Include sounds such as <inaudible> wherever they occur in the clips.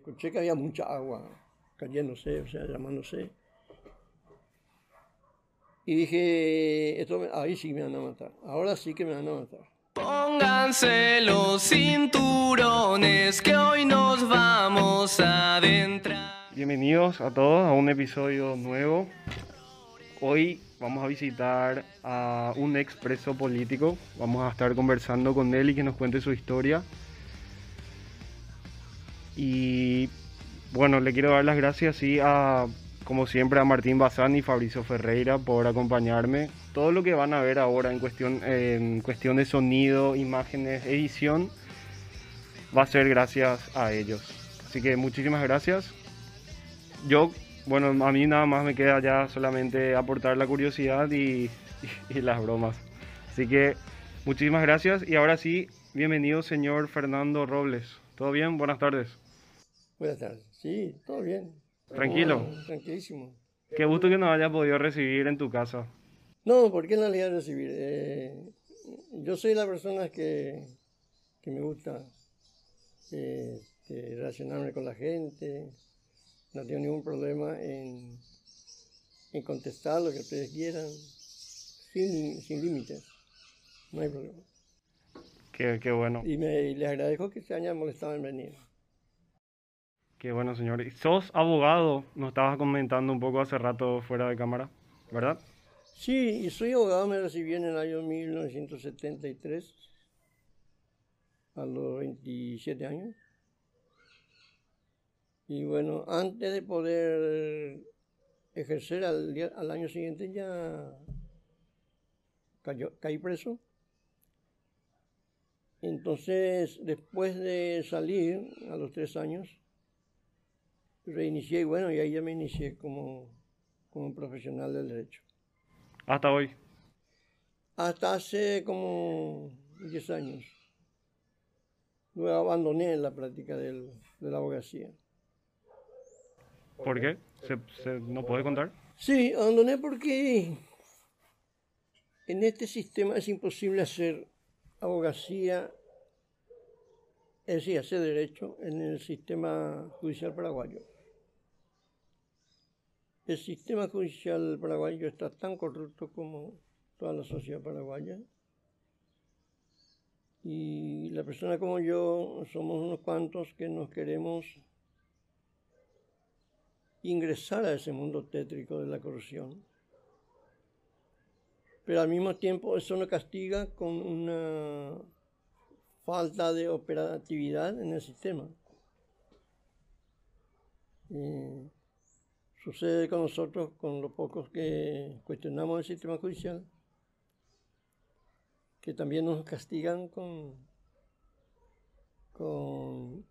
Escuché que había mucha agua cayéndose, o sea, llamándose. Y dije, esto ahí sí me van a matar, ahora sí que me van a matar. Pónganse los cinturones que hoy nos vamos a adentrar. Bienvenidos a todos a un episodio nuevo. Hoy vamos a visitar a un expreso político. Vamos a estar conversando con él y que nos cuente su historia. Y bueno, le quiero dar las gracias sí, a, como siempre, a Martín Bazán y Fabricio Ferreira por acompañarme. Todo lo que van a ver ahora en cuestión, en cuestión de sonido, imágenes, edición, va a ser gracias a ellos. Así que muchísimas gracias. Yo, bueno, a mí nada más me queda ya solamente aportar la curiosidad y, <laughs> y las bromas. Así que muchísimas gracias y ahora sí, bienvenido señor Fernando Robles. ¿Todo bien? Buenas tardes. Buenas tardes. Sí, todo bien. Tranquilo. Tranquilísimo. Qué gusto que nos haya podido recibir en tu casa. No, ¿por qué en realidad recibir? Eh, yo soy la persona que, que me gusta eh, este, relacionarme con la gente. No tengo ningún problema en, en contestar lo que ustedes quieran, sin, sin límites. No hay problema. Qué, qué bueno. Y, me, y les agradezco que se hayan molestado en venir. Qué bueno, señor. Sos abogado, nos estabas comentando un poco hace rato fuera de cámara, ¿verdad? Sí, y soy abogado, me recibí en el año 1973, a los 27 años. Y bueno, antes de poder ejercer al, al año siguiente ya caí preso. Entonces, después de salir, a los tres años, reinicié y bueno, y ahí ya me inicié como, como profesional del derecho. Hasta hoy. Hasta hace como 10 años. Luego abandoné la práctica del- de la abogacía. ¿Por qué? ¿Se, se- no puede contar? Sí, abandoné porque en este sistema es imposible hacer abogacía, es decir, hacer derecho en el sistema judicial paraguayo. El sistema judicial paraguayo está tan corrupto como toda la sociedad paraguaya. Y la persona como yo somos unos cuantos que nos queremos ingresar a ese mundo tétrico de la corrupción. Pero al mismo tiempo eso nos castiga con una falta de operatividad en el sistema. Y sucede con nosotros, con los pocos que cuestionamos el sistema judicial, que también nos castigan con, con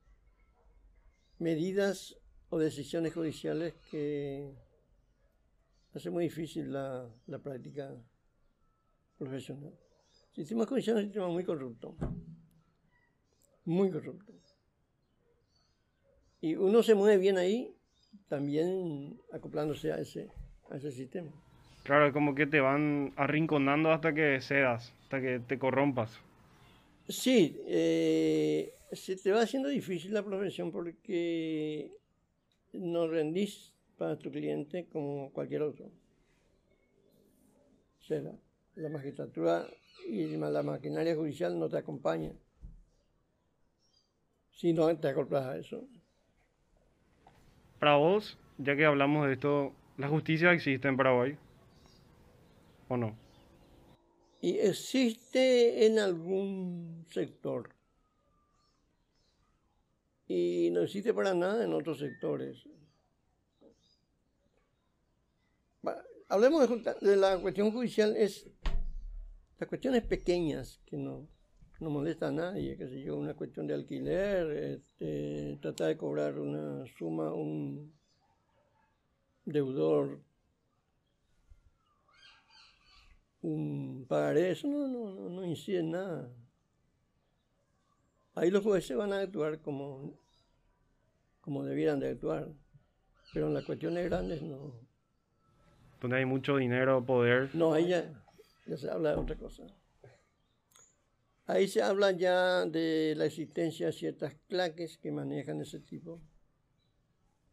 medidas o decisiones judiciales que hace muy difícil la, la práctica profesional. El sistema judicial es un sistema muy corrupto, muy corrupto. Y uno se mueve bien ahí, también acoplándose a ese, a ese sistema. Claro, es como que te van arrinconando hasta que cedas, hasta que te corrompas. Sí, eh, se te va haciendo difícil la profesión porque no rendís para tu cliente como cualquier otro. O sea, la, magistratura y la maquinaria judicial no te acompaña si no te acoplas a eso. Para vos, ya que hablamos de esto, ¿la justicia existe en Paraguay? ¿O no? Y existe en algún sector. Y no existe para nada en otros sectores. Hablemos de la cuestión judicial, es las cuestiones pequeñas que no, no molesta a nadie, qué sé yo, una cuestión de alquiler, este, tratar de cobrar una suma un deudor un pagaré, eso no, no, no, no incide en nada. Ahí los jueces van a actuar como, como debieran de actuar, pero en las cuestiones grandes no. Donde hay mucho dinero, poder. No, ahí ya, ya se habla de otra cosa. Ahí se habla ya de la existencia de ciertas claques que manejan ese tipo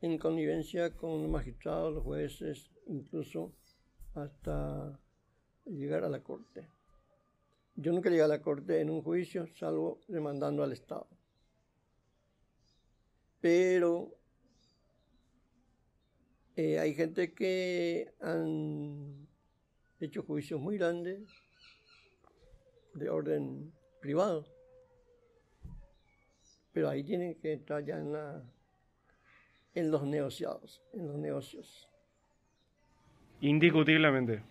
en connivencia con los magistrados, los jueces, incluso hasta llegar a la corte. Yo nunca llegué a la corte en un juicio, salvo demandando al Estado. Pero eh, hay gente que han hecho juicios muy grandes de orden privado. Pero ahí tienen que entrar ya en, la, en los negociados, en los negocios. Indiscutiblemente.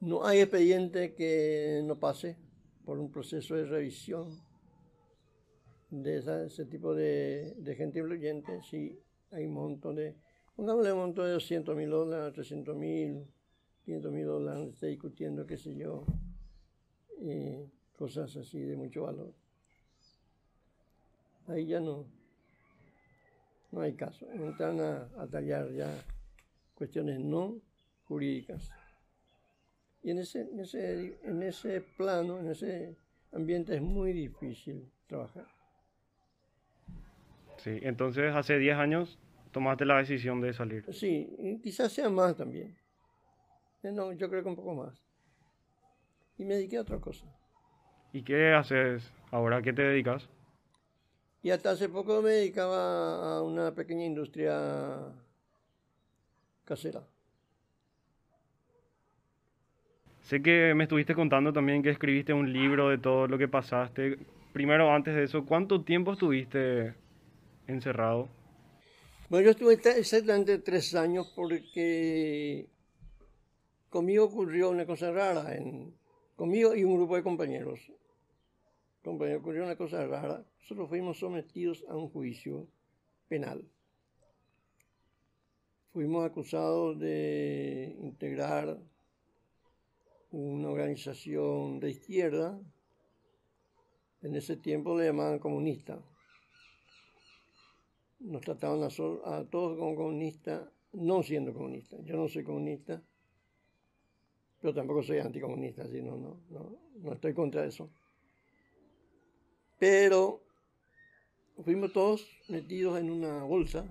No hay expediente que no pase por un proceso de revisión de ese tipo de, de gente influyente. Sí, hay un montón de, pongámosle un montón de 200 mil dólares, 300 mil, 500 mil dólares, está discutiendo, qué sé yo, y cosas así de mucho valor. Ahí ya no, no hay caso. Entran a, a tallar ya cuestiones no jurídicas. Y en ese, en ese, en ese plano, en ese ambiente es muy difícil trabajar. Sí, entonces hace 10 años tomaste la decisión de salir. Sí, y quizás sea más también. Eh, No, yo creo que un poco más. Y me dediqué a otra cosa. ¿Y qué haces ahora? ¿A qué te dedicas? Y hasta hace poco me dedicaba a una pequeña industria casera. Sé que me estuviste contando también que escribiste un libro de todo lo que pasaste. Primero, antes de eso, ¿cuánto tiempo estuviste encerrado? Bueno, yo estuve ta- exactamente tres años porque conmigo ocurrió una cosa rara, en, conmigo y un grupo de compañeros. Compañeros, ocurrió una cosa rara. Nosotros fuimos sometidos a un juicio penal. Fuimos acusados de integrar una organización de izquierda. En ese tiempo le llamaban comunista nos trataban a, todos como comunistas, no siendo comunistas. Yo no soy comunista, pero tampoco soy anticomunista, así no, no, no, no estoy contra eso. Pero fuimos todos metidos en una bolsa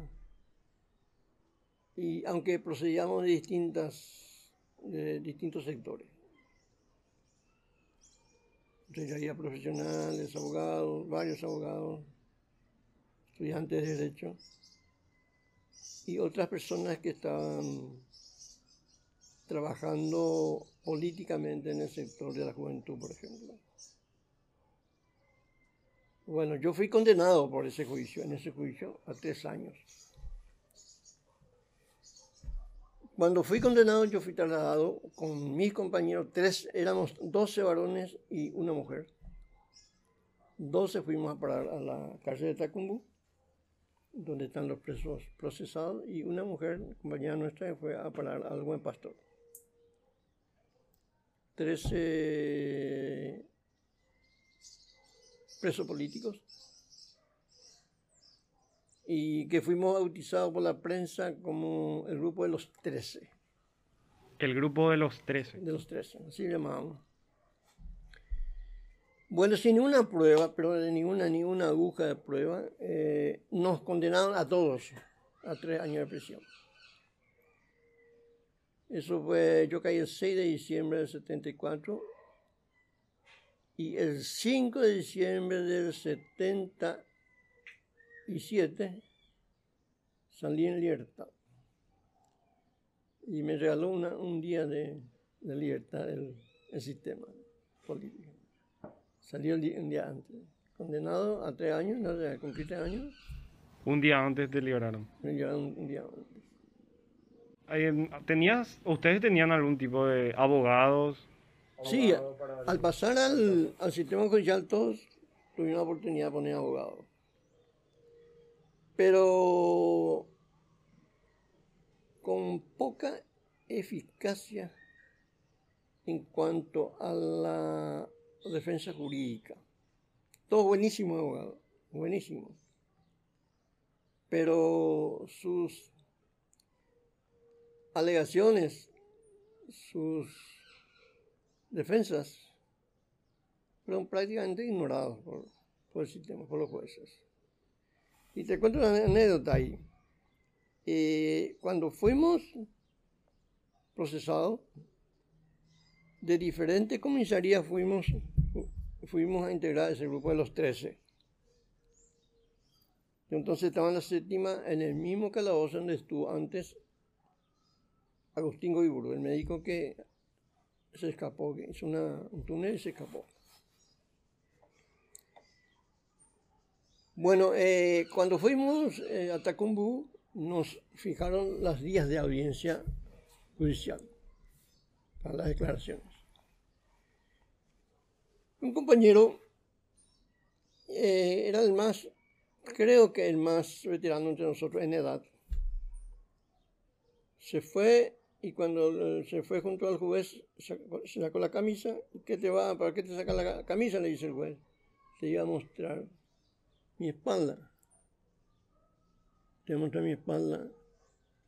y aunque procedíamos de distintas distintos sectores. Entonces había profesionales, abogados, varios abogados, estudiantes de Derecho y otras personas que estaban trabajando políticamente en el sector de la juventud, por ejemplo. Bueno, yo fui condenado por ese juicio, en ese juicio, a tres años. Cuando fui condenado, yo fui trasladado con mis compañeros, tres, éramos 12 varones y una mujer. 12 fuimos a parar a la cárcel de Tacumbú donde están los presos procesados, y una mujer, compañera nuestra, fue a parar al buen pastor. Trece presos políticos, y que fuimos bautizados por la prensa como el grupo de los trece, El grupo de los 13. de los trece, así le llamábamos. Bueno, sin ninguna prueba, pero de ninguna, ninguna aguja de prueba, eh, nos condenaron a todos a tres años de prisión. Eso fue, yo caí el 6 de diciembre del 74 y el 5 de diciembre del 77 salí en libertad. Y me regaló una- un día de, de libertad el, el sistema político. Salió un día antes. Condenado a tres años, no sé, cumplí tres años, Un día antes te liberaron. me llevaron un, día antes. ¿Tenías, ustedes tenían algún tipo de abogados? Sí, al pasar al, al sistema judicial todos tuvimos la oportunidad de poner abogado. Pero con poca eficacia en cuanto a la defensa jurídica. Todo buenísimo abogado, buenísimo. Pero sus alegaciones, sus defensas fueron prácticamente ignorados por, por el sistema, por los jueces. Y te cuento una anécdota ahí. eh, cuando fuimos procesados, de diferentes comisarías fuimos, fuimos a integrar ese grupo de los 13. Entonces estaba en la séptima, en el mismo calabozo donde estuvo antes Agustín Goiburu, el médico que se escapó, hizo un túnel y se escapó. Bueno, eh, cuando fuimos eh, a Tacumbú, nos fijaron las días de audiencia judicial para las declaraciones. Un compañero eh, era el más, creo que el más veterano entre nosotros en edad. Se fue y cuando se fue junto al juez, se sacó la camisa. ¿Qué te va? ¿Para qué te saca la camisa? Le dice el juez. Te iba a mostrar mi espalda. Te muestra mi espalda,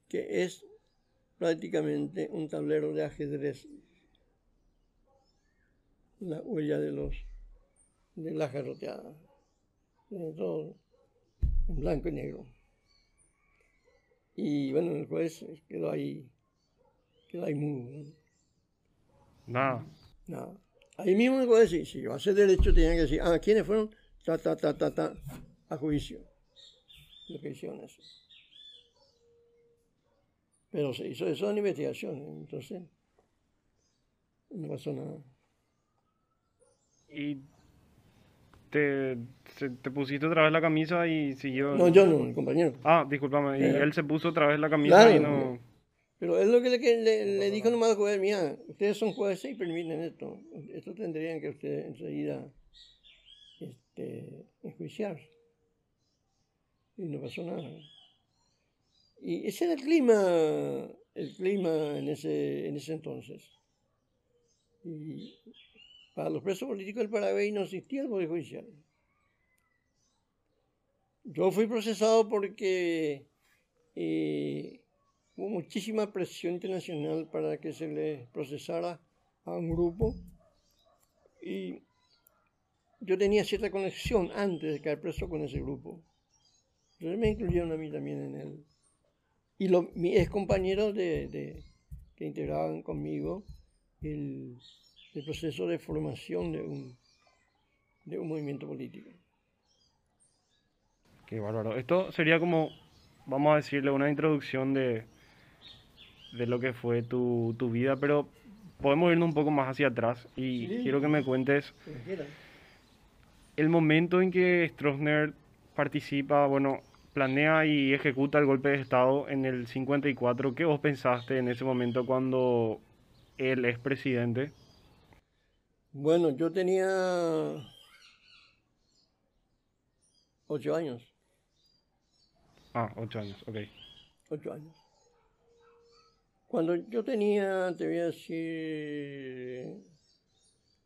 que es prácticamente un tablero de ajedrez. La huella de los de las garroteadas. Todo en blanco y negro. Y bueno, el juez quedó ahí, quedó ahí muy. Nada. Nada. Ahí mismo el juez, si, si yo hace derecho, tenía que decir, ah, ¿quiénes fueron? Ta, ta, ta, ta, ta, a juicio. Lo que hicieron eso. Pero se hizo eso en investigación, entonces no pasó nada. ¿Y te, te pusiste otra vez la camisa y siguió? No, yo no, el compañero. Ah, discúlpame, y eh, él se puso otra vez la camisa y no... Pero es lo que le, le, dijo nomás al juez, mira, ustedes son jueces y permiten esto. Esto tendrían que ustedes enseguida este, enjuiciar. Y no pasó nada. Y ese era el clima, el clima en ese, en ese entonces. Y para los presos políticos del Paraguay no existía el Poder Judicial. Yo fui procesado porque eh, hubo muchísima presión internacional para que se le procesara a un grupo y yo tenía cierta conexión antes de caer preso con ese grupo. Entonces me incluyeron a mí también en él y los, mis compañeros de, que integraban conmigo el, proceso de formación de un, de un movimiento político. Qué bárbaro. Esto sería como, vamos a decirle, una introducción de, de lo que fue tu, tu vida, pero podemos irnos un poco más hacia atrás y quiero que me cuentes el momento en que Stroessner participa, bueno, planea y ejecuta el golpe de Estado en el 54. ¿Qué vos pensaste en ese momento cuando él es presidente? Bueno, yo tenía ocho años. Ah, ocho años, ok. Ocho años. Cuando yo tenía, te voy a decir,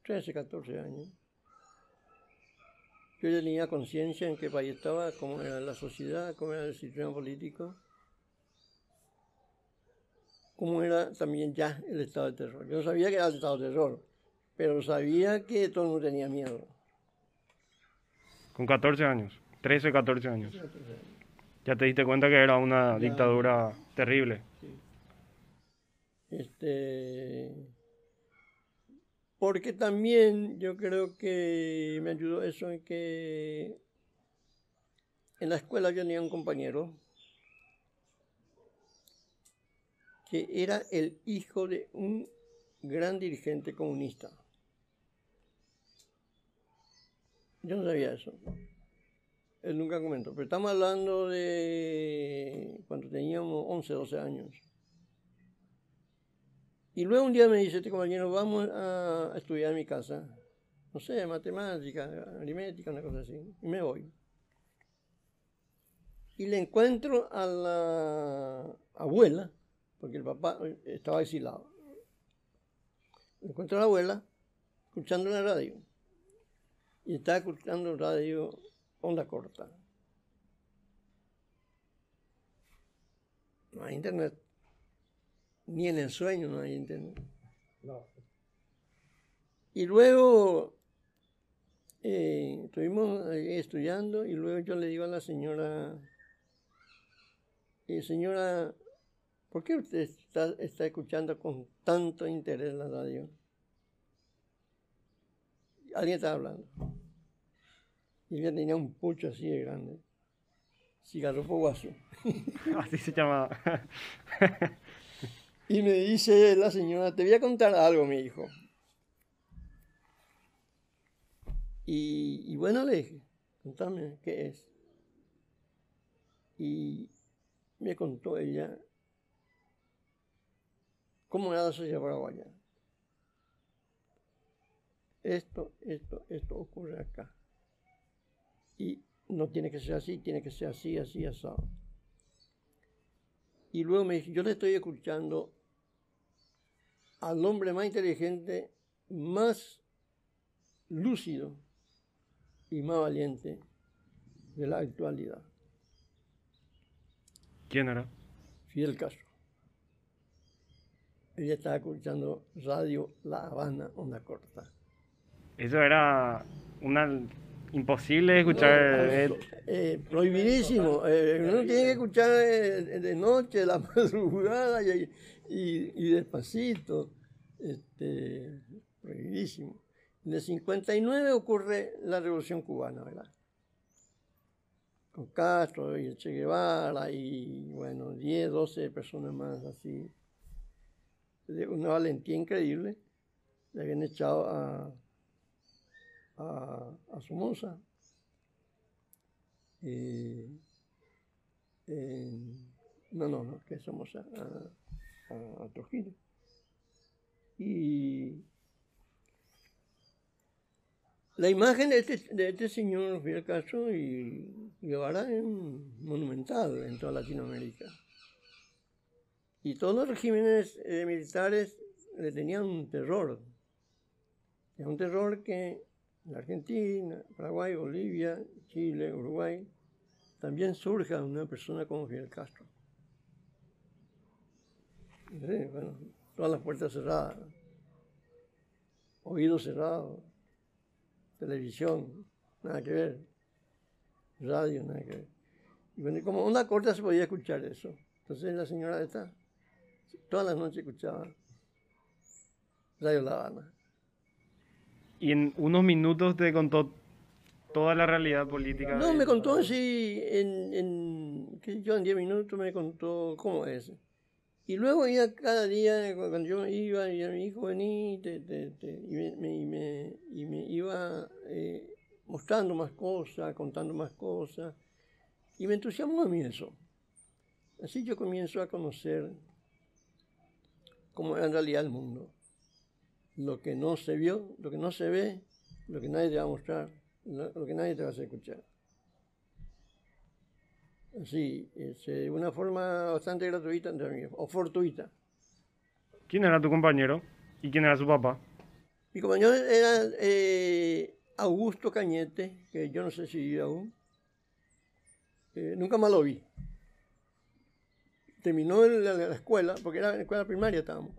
13, 14 años, yo ya tenía conciencia en qué país estaba, cómo era la sociedad, cómo era el sistema político, cómo era también ya el estado de terror. Yo no sabía que era el estado de terror, pero sabía que todo el mundo tenía miedo. Con 14 años, 13, 14 años. Ya te diste cuenta que era una dictadura terrible. Este porque también yo creo que me ayudó eso en que en la escuela yo tenía un compañero que era el hijo de un gran dirigente comunista. Yo no sabía eso. Él nunca comentó. Pero estamos hablando de cuando teníamos 11, 12 años. Y luego un día me dice este compañero, vamos a estudiar en mi casa, no sé, matemática, aritmética, una cosa así. Y me voy. Y le encuentro a la abuela, porque el papá estaba exilado. Le encuentro a la abuela escuchando la radio. Y estaba escuchando radio onda corta. No hay internet. Ni en el sueño no hay internet. Y luego eh, estuvimos estudiando y luego yo le digo a la señora eh, señora, ¿por qué usted está, está escuchando con tanto interés la radio? Alguien estaba hablando. Y ella tenía un pucho así de grande. Cigarropo guaso. <laughs> Así se llama. <laughs> Y me dice la señora, te voy a contar algo, mi hijo. Y, bueno, le dije, contame, ¿qué es? Y me contó ella cómo era la sociedad paraguaya. Esto, esto, esto ocurre acá. Y no tiene que ser así, tiene que ser así, así, asado. Y luego me dice, yo le estoy escuchando al hombre más inteligente, más lúcido y más valiente de la actualidad, ¿Quién era? Fidel Castro. Ella estaba escuchando Radio La Habana, onda corta. Eso era una imposible de escuchar. No, eh, eh, prohibidísimo. Eh, uno tiene que escuchar de noche, la <laughs> madrugada y, y- y despacito. Este, prohibidísimo. En el 59 ocurre la Revolución Cubana, ¿verdad? Con Castro y Che Guevara y, bueno, 10, 12 personas más así. De una valentía increíble. Le habían echado a, a, a Somoza. Eh, no, no, no, que Somoza, a, a, a Trujillo. Y la imagen de este, de este señor Fidel Castro y Guevara es monumental en toda Latinoamérica. Y todos los regímenes eh, militares le tenían un terror. Es un terror que en Argentina, Paraguay, Bolivia, Chile, Uruguay, también surja una persona como Fidel Castro. Sí, bueno, todas las puertas cerradas, oídos cerrados, televisión, nada que ver, radio, nada que ver. Y bueno, como onda corta se podía escuchar eso. Entonces la señora esta, todas las noches escuchaba Radio La Habana. y en unos minutos te contó toda la realidad política. No, me contó así, en, en, yo, en 10 minutos me contó cómo es. Y luego ya cada día, cu- cuando yo iba, y mi hijo vení, te- te- te- y, me, me- iba eh, mostrando más cosas, contando más cosas. Y me entusiasmó a mí eso. Así yo comienzo a conocer cómo era en realidad el mundo. Lo que no se vio, lo que no se ve, lo que nadie te va a mostrar, lo, que nadie te va a escuchar. Así, es, eh, de una forma bastante gratuita entre o fortuita. ¿Quién era tu compañero? ¿Y quién era su papá? Mi compañero era eh, Augusto Cañete, que yo no sé si vive aún. Eh, nunca más lo vi. Terminó en la, la escuela, porque era en la escuela primaria estábamos.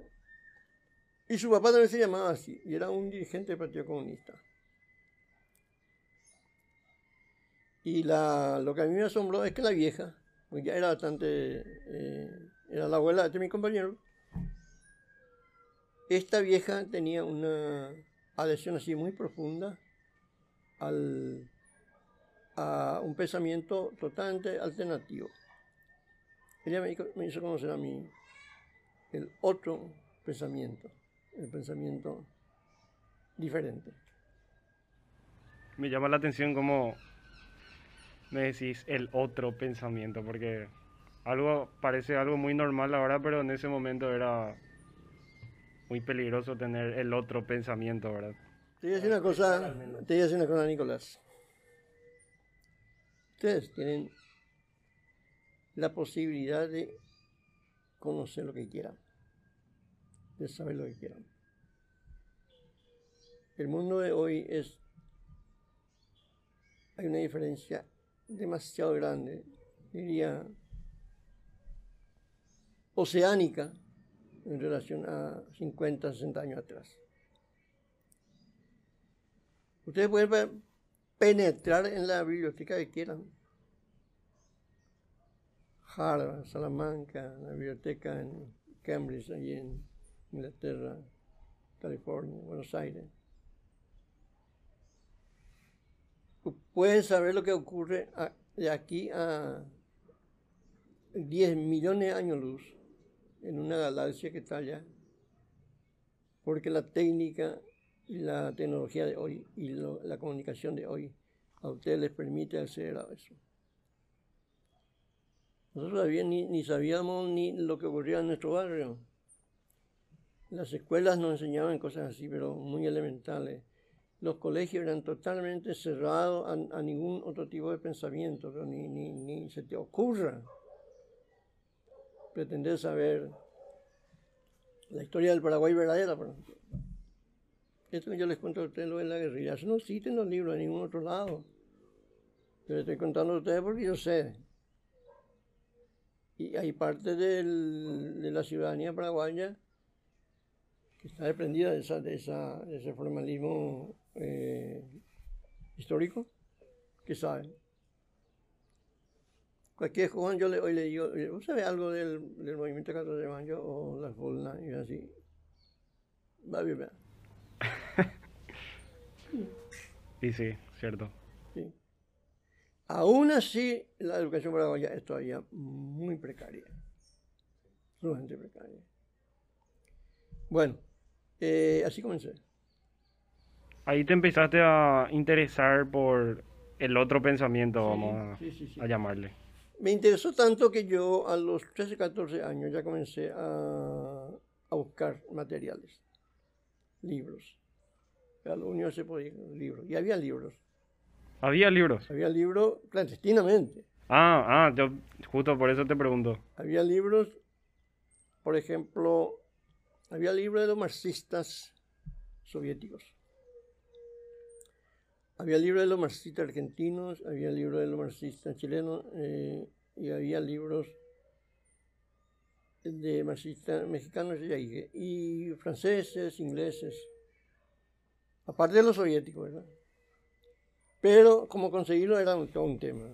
Y su papá también se llamaba así, y era un dirigente del Partido Comunista. Y la, lo que a mí me asombró es que la vieja, pues ya era bastante, eh, era la abuela de mi compañero, esta vieja tenía una adhesión así muy profunda al, a un pensamiento totalmente alternativo. Ella me me hizo conocer a mí el otro pensamiento, el pensamiento diferente. Me llama la atención cómo me decís el otro pensamiento, porque algo parece algo muy normal ahora, pero en ese momento era muy peligroso tener el otro pensamiento, ¿verdad? Te voy a decir una cosa, te voy a decir una cosa, Nicolás. Ustedes tienen la posibilidad de conocer lo que quieran, de saber lo que quieran. El mundo de hoy es, hay una diferencia demasiado grande, diría, oceánica en relación a 50, 60 años atrás. Ustedes pueden pe- penetrar en la biblioteca que quieran. Harvard, Salamanca, la biblioteca en Cambridge, allí en Inglaterra, California, Buenos Aires. Puedes saber lo que ocurre de aquí a 10 millones de años luz en una galaxia que está allá. Porque la técnica y la tecnología de hoy y la comunicación de hoy a ustedes les permite acceder a eso. Nosotros todavía ni, ni sabíamos ni lo que ocurría en nuestro barrio. Las escuelas nos enseñaban cosas así, pero muy elementales. Los colegios eran totalmente cerrados a, ningún otro tipo de pensamiento, ni, ni, ni se te ocurra pretender saber la historia del Paraguay verdadera. Esto que yo les cuento a ustedes lo de la guerrilla. Eso no existe en los libros de ningún otro lado. Yo les estoy contando a ustedes porque yo sé. Y hay parte del, de la ciudadanía paraguaya que está desprendida de, esa, de, esa, de ese formalismo eh, histórico, que sabe. Cualquier joven yo le, hoy le digo, ¿vos sabés algo del, del movimiento 14 de mayo o las bolnas? Y así, va a vivir. y sí, cierto. Sí. Aún así, la educación paraguaya es todavía muy precaria. Sumamente precaria. Bueno, eh, así comencé. Ahí te empezaste a interesar por el otro pensamiento, vamos a, llamarle. Me interesó tanto que yo a los 13, 14 años ya comencé a, a buscar materiales, libros. A lo único se podía, libros. Y había libros. ¿Había libros? Había libros clandestinamente. Ah, ah, yo justo por eso te pregunto. Había libros, por ejemplo, había libros de los marxistas soviéticos. Había libros de los marxistas argentinos, había libros de los marxistas chilenos eh, y había libros de marxistas mexicanos y, y franceses, ingleses. Aparte de los soviéticos, ¿verdad? Pero como conseguirlo era todo un tema.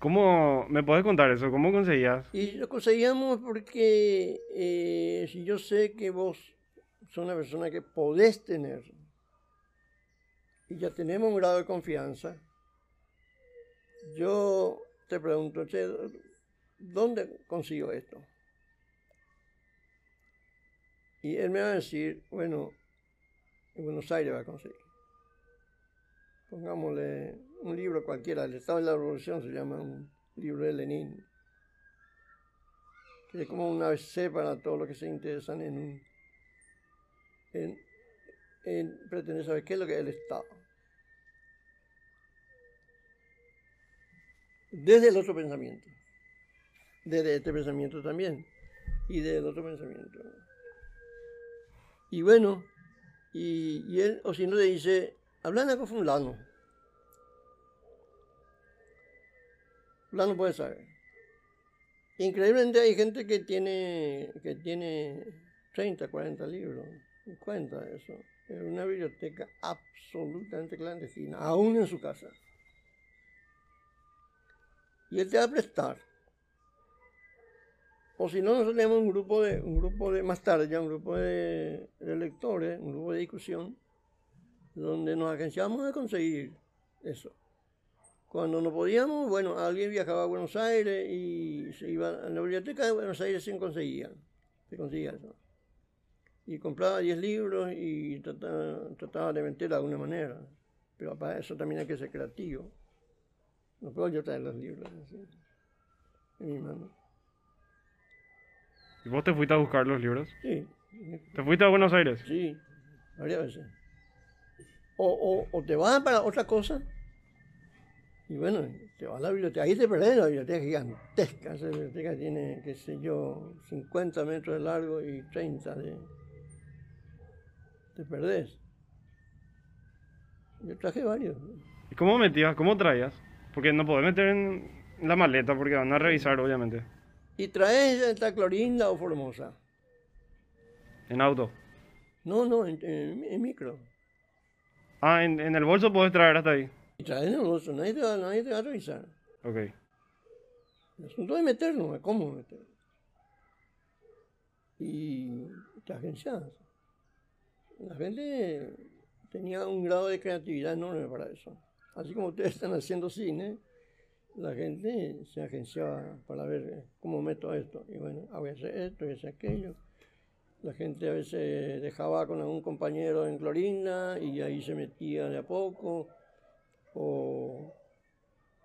¿Cómo me puedes contar eso? ¿Cómo conseguías? Y lo conseguíamos porque eh, si yo sé que vos sos una persona que podés tener y ya tenemos un grado de confianza, yo te pregunto, che, ¿dónde consigo esto? Y él me va a decir, bueno, en Buenos Aires va a conseguir. Pongámosle un libro cualquiera, El Estado de la Revolución se llama un libro de Lenin, que es como una ABC para todos los que se interesan en, en, en pretender saber qué es lo que es el Estado. Desde el otro pensamiento, desde este pensamiento también, y desde el otro pensamiento. Y bueno, y, él, o si no, le dice, hablan con fulano. Fulano puede saber. Increíblemente hay gente que tiene, que tiene 30, 40 libros, 50 eso. Es una biblioteca absolutamente clandestina, aún en su casa. Y él te va a prestar. O si no, nosotros tenemos un grupo de, un grupo de, más tarde ya un grupo de, lectores, un grupo de discusión, donde nos agenciamos de conseguir eso. Cuando no podíamos, bueno, alguien viajaba a Buenos Aires y se iba a la biblioteca de Buenos Aires se conseguía, se conseguía eso. Y compraba 10 libros y trataba, de meter de alguna manera. Pero para eso también hay que ser creativo. No puedo yo traer los libros en mi mano. ¿Y vos te fuiste a buscar los libros? Sí. ¿Te fuiste a Buenos Aires? Sí, varias veces. O, o, te vas para otra cosa. Y bueno, te vas a la biblioteca. Ahí te perdés la biblioteca gigantesca. Esa biblioteca tiene, qué sé yo, 50 metros de largo y 30 de. Te perdés. Yo traje varios. ¿Y cómo metías? ¿Cómo traías? Porque no podés meter en la maleta porque van a revisar, obviamente. ¿Y traes esta Clorinda o Formosa? ¿En auto? No, no, en, micro. Ah, en, el bolso puedes traer hasta ahí. Y traes en el bolso, nadie te va, nadie te va a revisar. Ok. El asunto es meternos, ¿cómo meternos? Y te agenciadas. La gente tenía un grado de creatividad enorme para eso. Así como ustedes están haciendo cine, la gente se agenciaba para ver cómo meto esto. Y bueno, voy a hacer esto, a hacer aquello. La gente a veces dejaba con algún compañero en Clorinda y ahí se metía de a poco. O,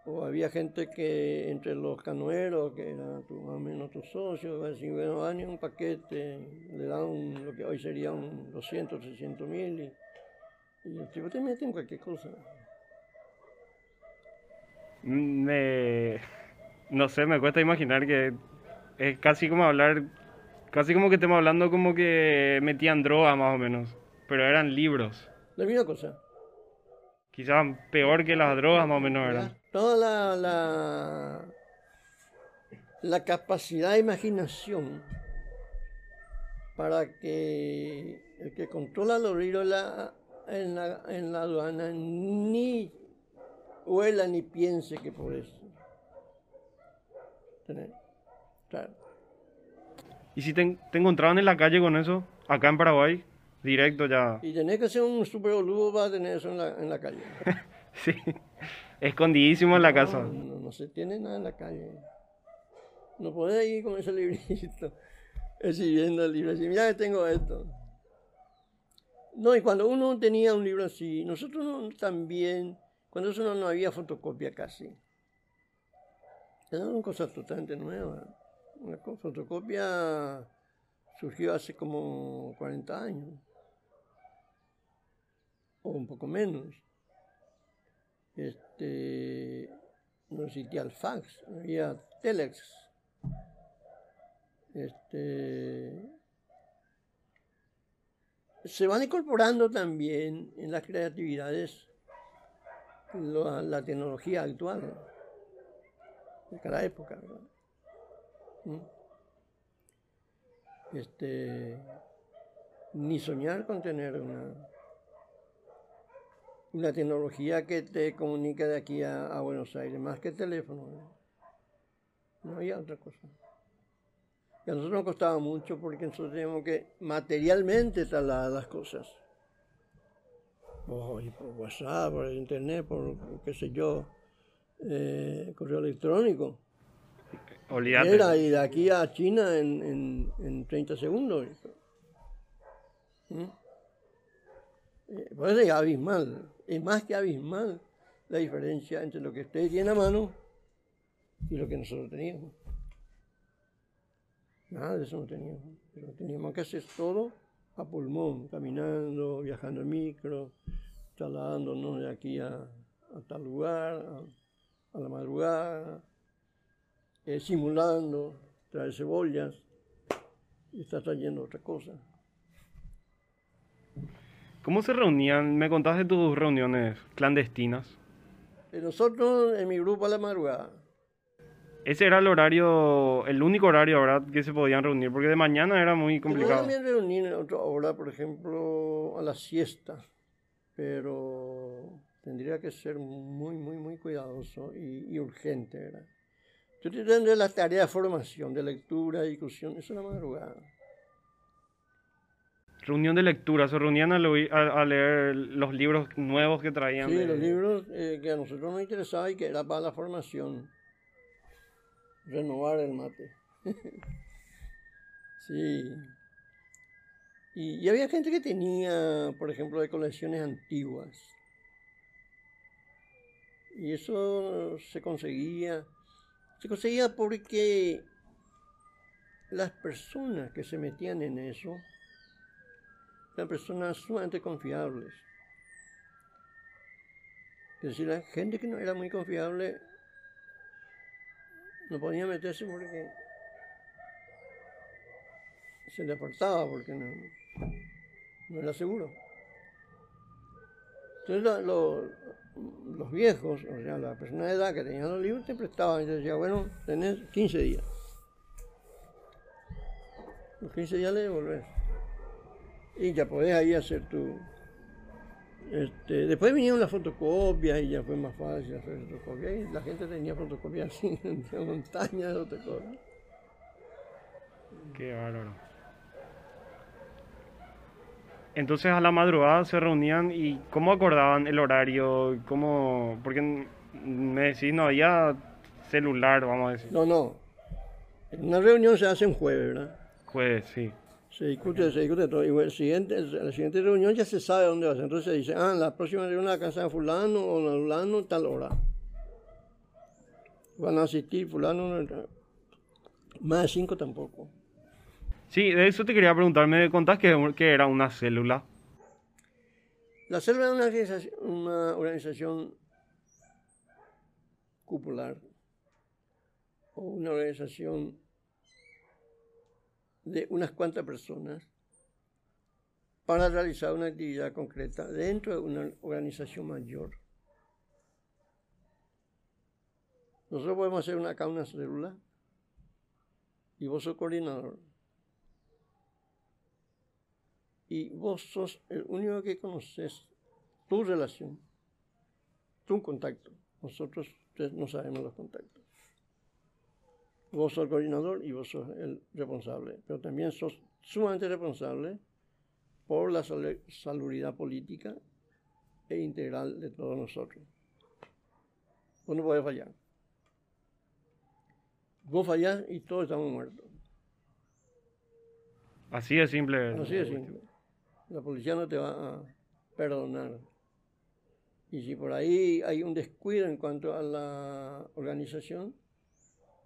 o había gente que entre los canoeros, que eran más o menos tus socios, decir, bueno, van un paquete, le dan lo que hoy sería un 200, 300 mil y, y el tipo te mete en cualquier cosa. Me... No sé, me cuesta imaginar que es casi como hablar, casi como que estemos hablando como que metían droga más o menos, pero eran libros. La misma cosa. Quizás peor que las drogas más o menos eran. Toda la, la, la capacidad de imaginación para que el que controla los libros la, en, la, en la aduana ni huela ni piense que por eso. Claro. ¿Y si te, te encontraban en la calle con eso, acá en Paraguay, directo ya? Y tenés que ser un super boludo para tener eso en la, en la calle. <laughs> sí, escondidísimo en la casa. No, no, se tiene nada en la calle. No podés ir con ese <laughs> librito, exhibiendo el libro, decir, mira que tengo esto. No, y cuando uno tenía un libro así, nosotros también cuando eso no, había fotocopia casi. Era una cosa totalmente nueva. Una fotocopia surgió hace como 40 años. O un poco menos. Este, no existía el fax, había telex. Este, se van incorporando también en las creatividades la, la tecnología actual de cada época. ¿Mm? Este, ni soñar con tener una, una tecnología que te comunique de aquí a, Buenos Aires, más que teléfono. No, había otra cosa. A nosotros nos costaba mucho porque nosotros teníamos que materialmente trasladar las cosas por, por WhatsApp, por internet, por qué sé yo, eh, correo electrónico. Era y de aquí a China en, en, en 30 segundos. ¿Mm? Eh, pues es abismal, es más que abismal la diferencia entre lo que usted tiene a mano y lo que nosotros teníamos. Nada de eso no teníamos, pero teníamos que hacer todo a pulmón, caminando, viajando en micro, trasladándonos de aquí a, tal lugar, a, la madrugada, eh, simulando traer cebollas y está trayendo otra cosa. ¿Cómo se reunían? Me contaste tus reuniones clandestinas. Eh, nosotros en mi grupo a la madrugada. Ese era el horario, el único horario, ¿verdad? Que se podían reunir, porque de mañana era muy complicado. También reunir en otra hora, por ejemplo, a la siesta pero tendría que ser muy, muy, muy cuidadoso y, urgente. ¿verdad? Yo tendría la tarea de formación, de lectura, discusión, eso es la madrugada. Reunión de lectura, se reunían a, leer los libros nuevos que traían. Sí, los libros eh, que a nosotros nos interesaba y que era para la formación, renovar el mate. <laughs> sí. Y, había gente que tenía, por ejemplo, de colecciones antiguas. Y eso se conseguía. Se conseguía porque las personas que se metían en eso eran personas sumamente confiables. Es decir, la gente que no era muy confiable no podía meterse porque se le apartaba, porque no, no era seguro. Entonces los viejos, o sea, la persona de edad que tenían los libros, te prestaban y te decía, bueno, tenés 15 días. Los 15 días le devolvés. Y ya podés ahí hacer tu... Este, después vinieron las fotocopias y ya fue más fácil hacer fotocopias. Y la gente tenía fotocopias así, en montañas <laughs> de fotocopias. Qué bárbaro. Entonces a la madrugada se reunían y ¿cómo acordaban el horario? ¿Cómo? Porque me decís no había celular, vamos a decir. No, no. Una reunión se hace un jueves, ¿verdad? Jueves, sí. Se discute, se discute todo. Y el siguiente, la siguiente reunión ya se sabe dónde va a ser. Entonces se dice, ah, la próxima reunión la casa de fulano o de fulano tal hora. Van a asistir fulano, más de cinco tampoco. Sí, de eso te quería preguntar. ¿Me contás que, era una célula? La célula es una organización, una organización cupular o una organización de unas cuantas personas para realizar una actividad concreta dentro de una organización mayor. Nosotros podemos hacer una, acá una célula y vos sos coordinador. Y vos sos el único que conoces tu relación, tu contacto. Nosotros no sabemos los contactos. Vos sos el coordinador y vos sos el responsable, pero también sos sumamente responsable por la salubridad política e integral de todos nosotros. Vos no podés fallar. Vos fallás y todos estamos muertos. Así de simple. Así de simple. La policía no te va a perdonar. Y si por ahí hay un descuido en cuanto a la organización,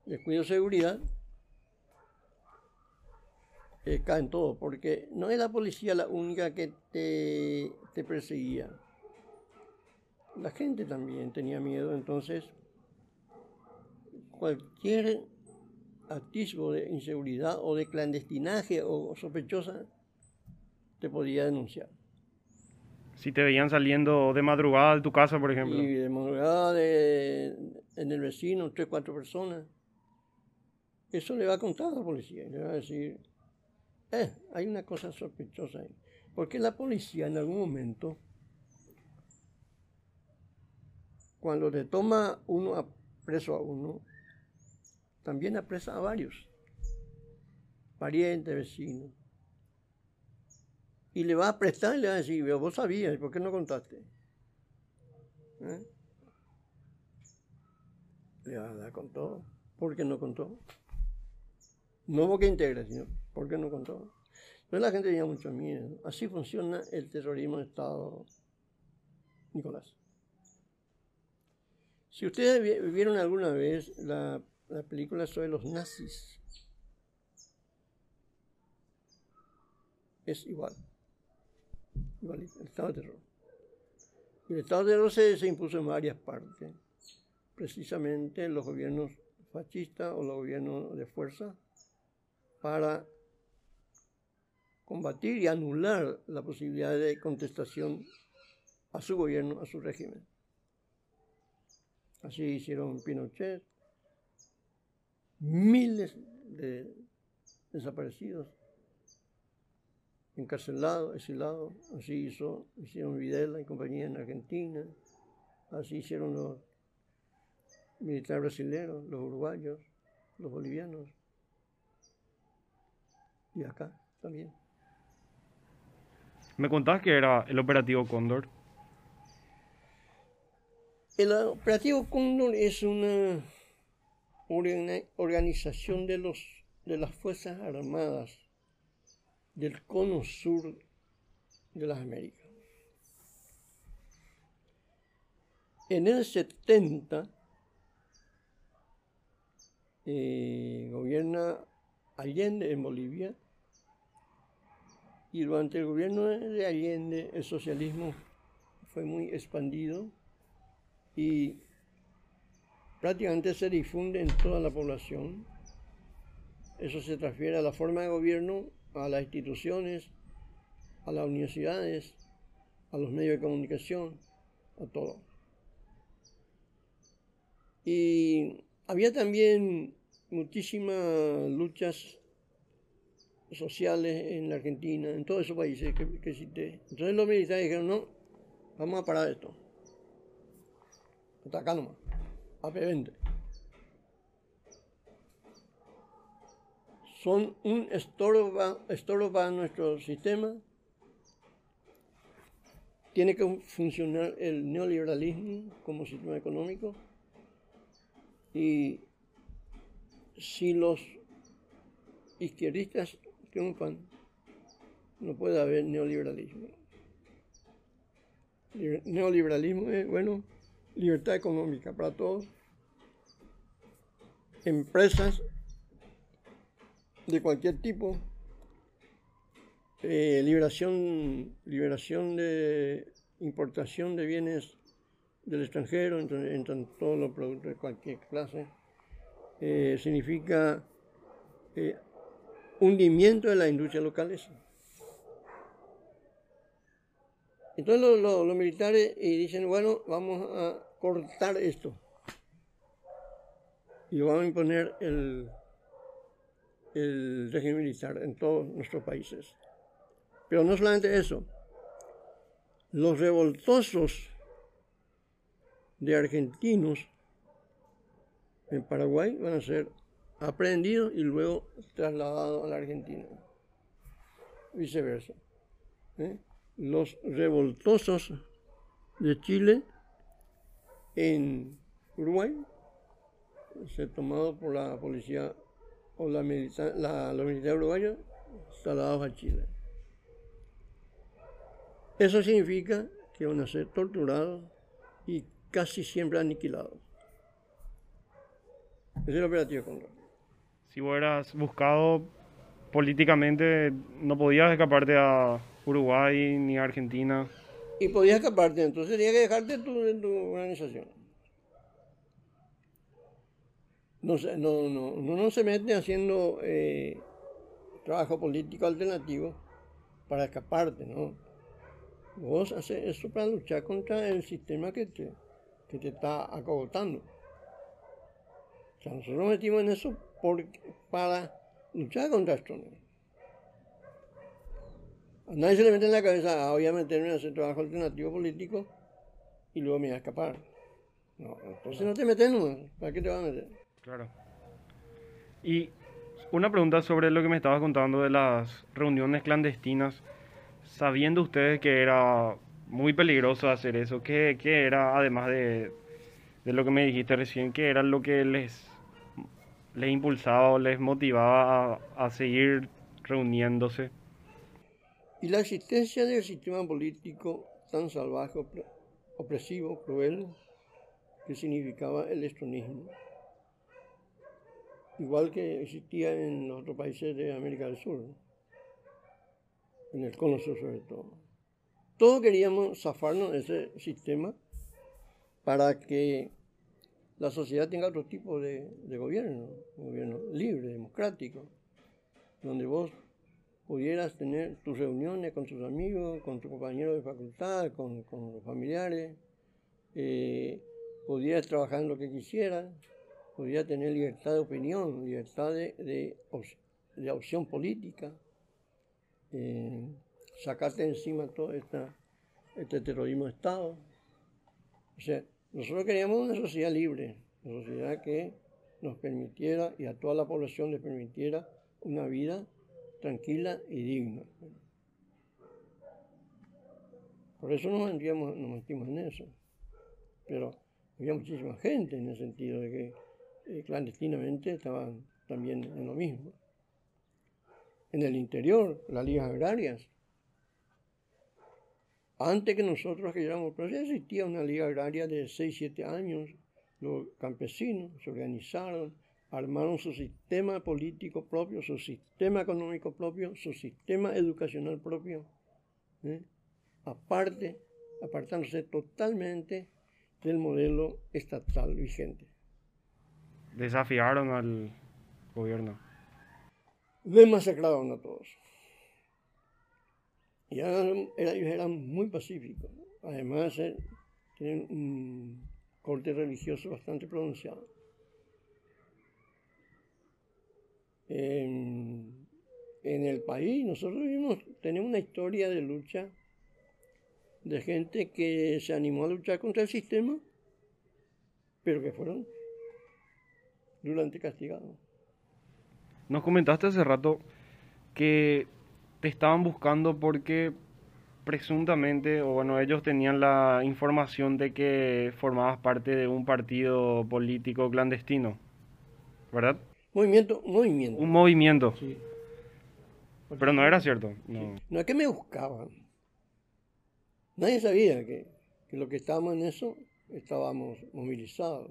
descuido de seguridad, eh, caen todos, porque no es la policía la única que te, te perseguía. La gente también tenía miedo, entonces cualquier atisbo de inseguridad o de clandestinaje o sospechosa te podía denunciar. Si te veían saliendo de madrugada de tu casa, por ejemplo. Y de madrugada de, en el vecino, tres, cuatro personas. Eso le va a contar a la policía. Le va a decir, eh, hay una cosa sospechosa ahí. Porque la policía en algún momento, cuando le toma uno a preso a uno, también apresa a varios. Parientes, vecinos y le va a prestar y le va a decir, vos sabías, ¿por qué no contaste? ¿Eh? Le va a dar con todo. ¿Por qué no contó? No porque integre, sino porque no contó. Pero la gente tenía mucho miedo. Así funciona el terrorismo de Estado, Nicolás. Si ustedes vieron alguna vez la, la película sobre los nazis, es igual el estado de terror. el estado de terror se, impuso en varias partes, precisamente en los gobiernos fascistas o los gobiernos de fuerza, para combatir y anular la posibilidad de contestación a su gobierno, a su régimen. Así hicieron Pinochet, miles de desaparecidos, encarcelado, exilado, así hizo, hicieron Videla y compañía en Argentina, así hicieron los militares brasileños, los uruguayos, los bolivianos, y acá también. ¿Me contabas que era el operativo Cóndor? El operativo Cóndor es una organización de, los, de las Fuerzas Armadas del cono sur de las Américas. En el 70 eh, gobierna Allende en Bolivia y durante el gobierno de Allende el socialismo fue muy expandido y prácticamente se difunde en toda la población. Eso se transfiere a la forma de gobierno a las instituciones, a las universidades, a los medios de comunicación, a todo. Y había también muchísimas luchas sociales en la Argentina, en todos esos países que, que. Entonces los militares dijeron, no, vamos a parar esto. Hasta acá nomás, AP20. Son un estorbo, estorbo para nuestro sistema. Tiene que funcionar el neoliberalismo como sistema económico. Y si los izquierdistas no puede haber neoliberalismo. Neoliberalismo es, bueno, libertad económica para todos, empresas de cualquier tipo, eh, liberación, liberación de importación de bienes del extranjero, entran, todos los productos de cualquier clase, eh, significa eh, hundimiento de las industrias locales. Entonces los, militares y dicen, bueno, vamos a cortar esto. Y vamos a imponer el régimen militar en todos nuestros países. Pero no solamente eso. Los revoltosos de argentinos en Paraguay van a ser aprendidos y luego trasladados a la Argentina. Viceversa. ¿Eh? los revoltosos de Chile en Uruguay, se tomado por la policía o la, militar, la, los militares uruguayos trasladados a Chile. Eso significa que van a ser torturados y casi siempre aniquilados. Es el operativo Conrad. Si hubieras buscado políticamente, no podías escaparte a Uruguay ni Argentina. Y podías escaparte, entonces tenías que dejarte tu, tu organización. No, no, no, uno no se mete haciendo eh, trabajo político alternativo para escaparte, ¿no? Vos haces eso para luchar contra el sistema que te, que te está acogotando. O sea, nosotros nos metimos en eso para luchar contra esto. A nadie se le mete en la cabeza, ah, voy a meterme a hacer trabajo alternativo político y luego me voy a escapar. No, entonces no te metes nomás. ¿Para qué te vas a meter? Claro. Y una pregunta sobre lo que me estabas contando de las reuniones clandestinas. Sabiendo ustedes que era muy peligroso hacer eso, ¿qué, qué era, además de, de, lo que me dijiste recién, qué era lo que les, les impulsaba o les motivaba a, seguir reuniéndose? Y la existencia del sistema político tan salvaje, opresivo, cruel, que significaba el estronismo. Igual que existía en los otros países de América del Sur, en el cono sur sobre todo. Todos queríamos zafarnos de ese sistema para que la sociedad tenga otro tipo de, gobierno, un gobierno libre, democrático, donde vos pudieras tener tus reuniones con tus amigos, con tus compañeros de facultad, con, con los familiares, eh, pudieras trabajar en lo que quisieras, pudieras tener libertad de opinión, libertad de, de, opción política, eh, sacarte encima todo esta, este terrorismo de Estado. O sea, nosotros queríamos una sociedad libre, una sociedad que nos permitiera y a toda la población le permitiera una vida tranquila y digna. Por eso nos metimos, nos metimos en eso. Pero había muchísima gente en el sentido de que eh, clandestinamente estaban también en lo mismo. En el interior, las ligas agrarias. Antes que nosotros que llegamos, pero ya existía una liga agraria de 6, 7 años. Los campesinos se organizaron, armaron su sistema político propio, su sistema económico propio, su sistema educacional propio, ¿eh? aparte, apartándose totalmente del modelo estatal vigente. Desafiaron al gobierno. Demasacraron a todos. Y ellos eran muy pacíficos. Además, eh, tienen un corte religioso bastante pronunciado. en, el país. Nosotros vivimos, tenemos una historia de lucha de gente que se animó a luchar contra el sistema, pero que fueron durante castigados. Nos comentaste hace rato que te estaban buscando porque presuntamente, o bueno, ellos tenían la información de que formabas parte de un partido político clandestino, ¿verdad? Movimiento, movimiento. Un movimiento. Sí. Pero no era cierto. No. No es que me buscaban. Nadie sabía que, que lo que estábamos en eso estábamos movilizados.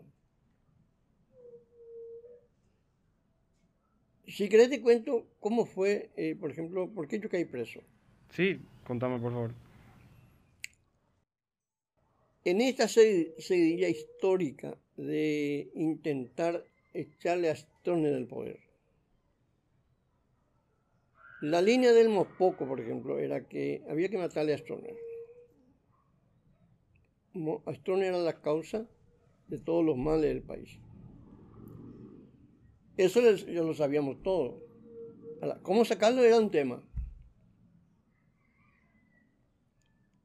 Si querés te cuento cómo fue, eh, por ejemplo, por qué yo caí preso. Sí, contame por favor. En esta se- seguidilla histórica de intentar echarle a Stroessner del poder. La línea del Mospoco, por ejemplo, era que había que matarle a Stroessner. Stroessner era la causa de todos los males del país. Eso les- ya lo sabíamos todo. ¿Cómo sacarlo era un tema?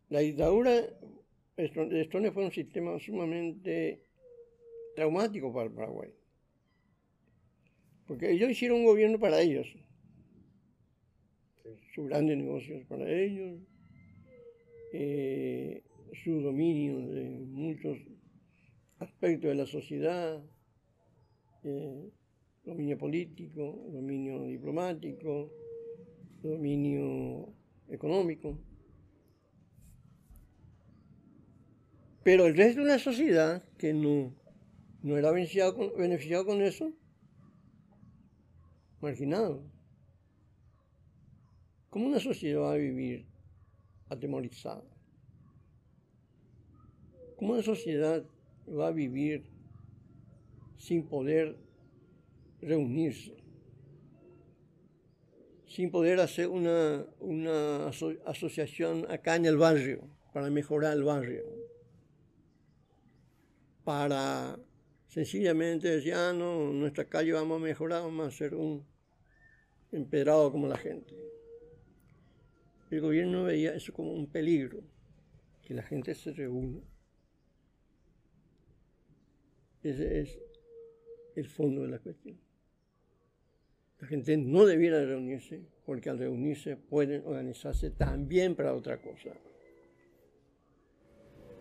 La dictadura de Stroessner fue un sistema sumamente traumático para el Paraguay. Porque ellos hicieron un gobierno para ellos. Sus grandes negocios para ellos. eh, su dominio de muchos aspectos de la sociedad. eh, dominio político, dominio diplomático, dominio económico. Pero el resto de la sociedad, que no, no era beneficiado con, beneficiado con eso, marginado. ¿Cómo una sociedad va a vivir atemorizada? ¿Cómo una sociedad va a vivir sin poder reunirse? Sin poder hacer una, una aso- asociación acá en el barrio para mejorar el barrio para sencillamente decir, ah, no, nuestra calle vamos a mejorar, vamos a hacer un empedrado como la gente. El gobierno veía eso como un peligro, que la gente se reúna. Ese es el fondo de la cuestión. La gente no debiera reunirse, porque al reunirse pueden organizarse también para otra cosa.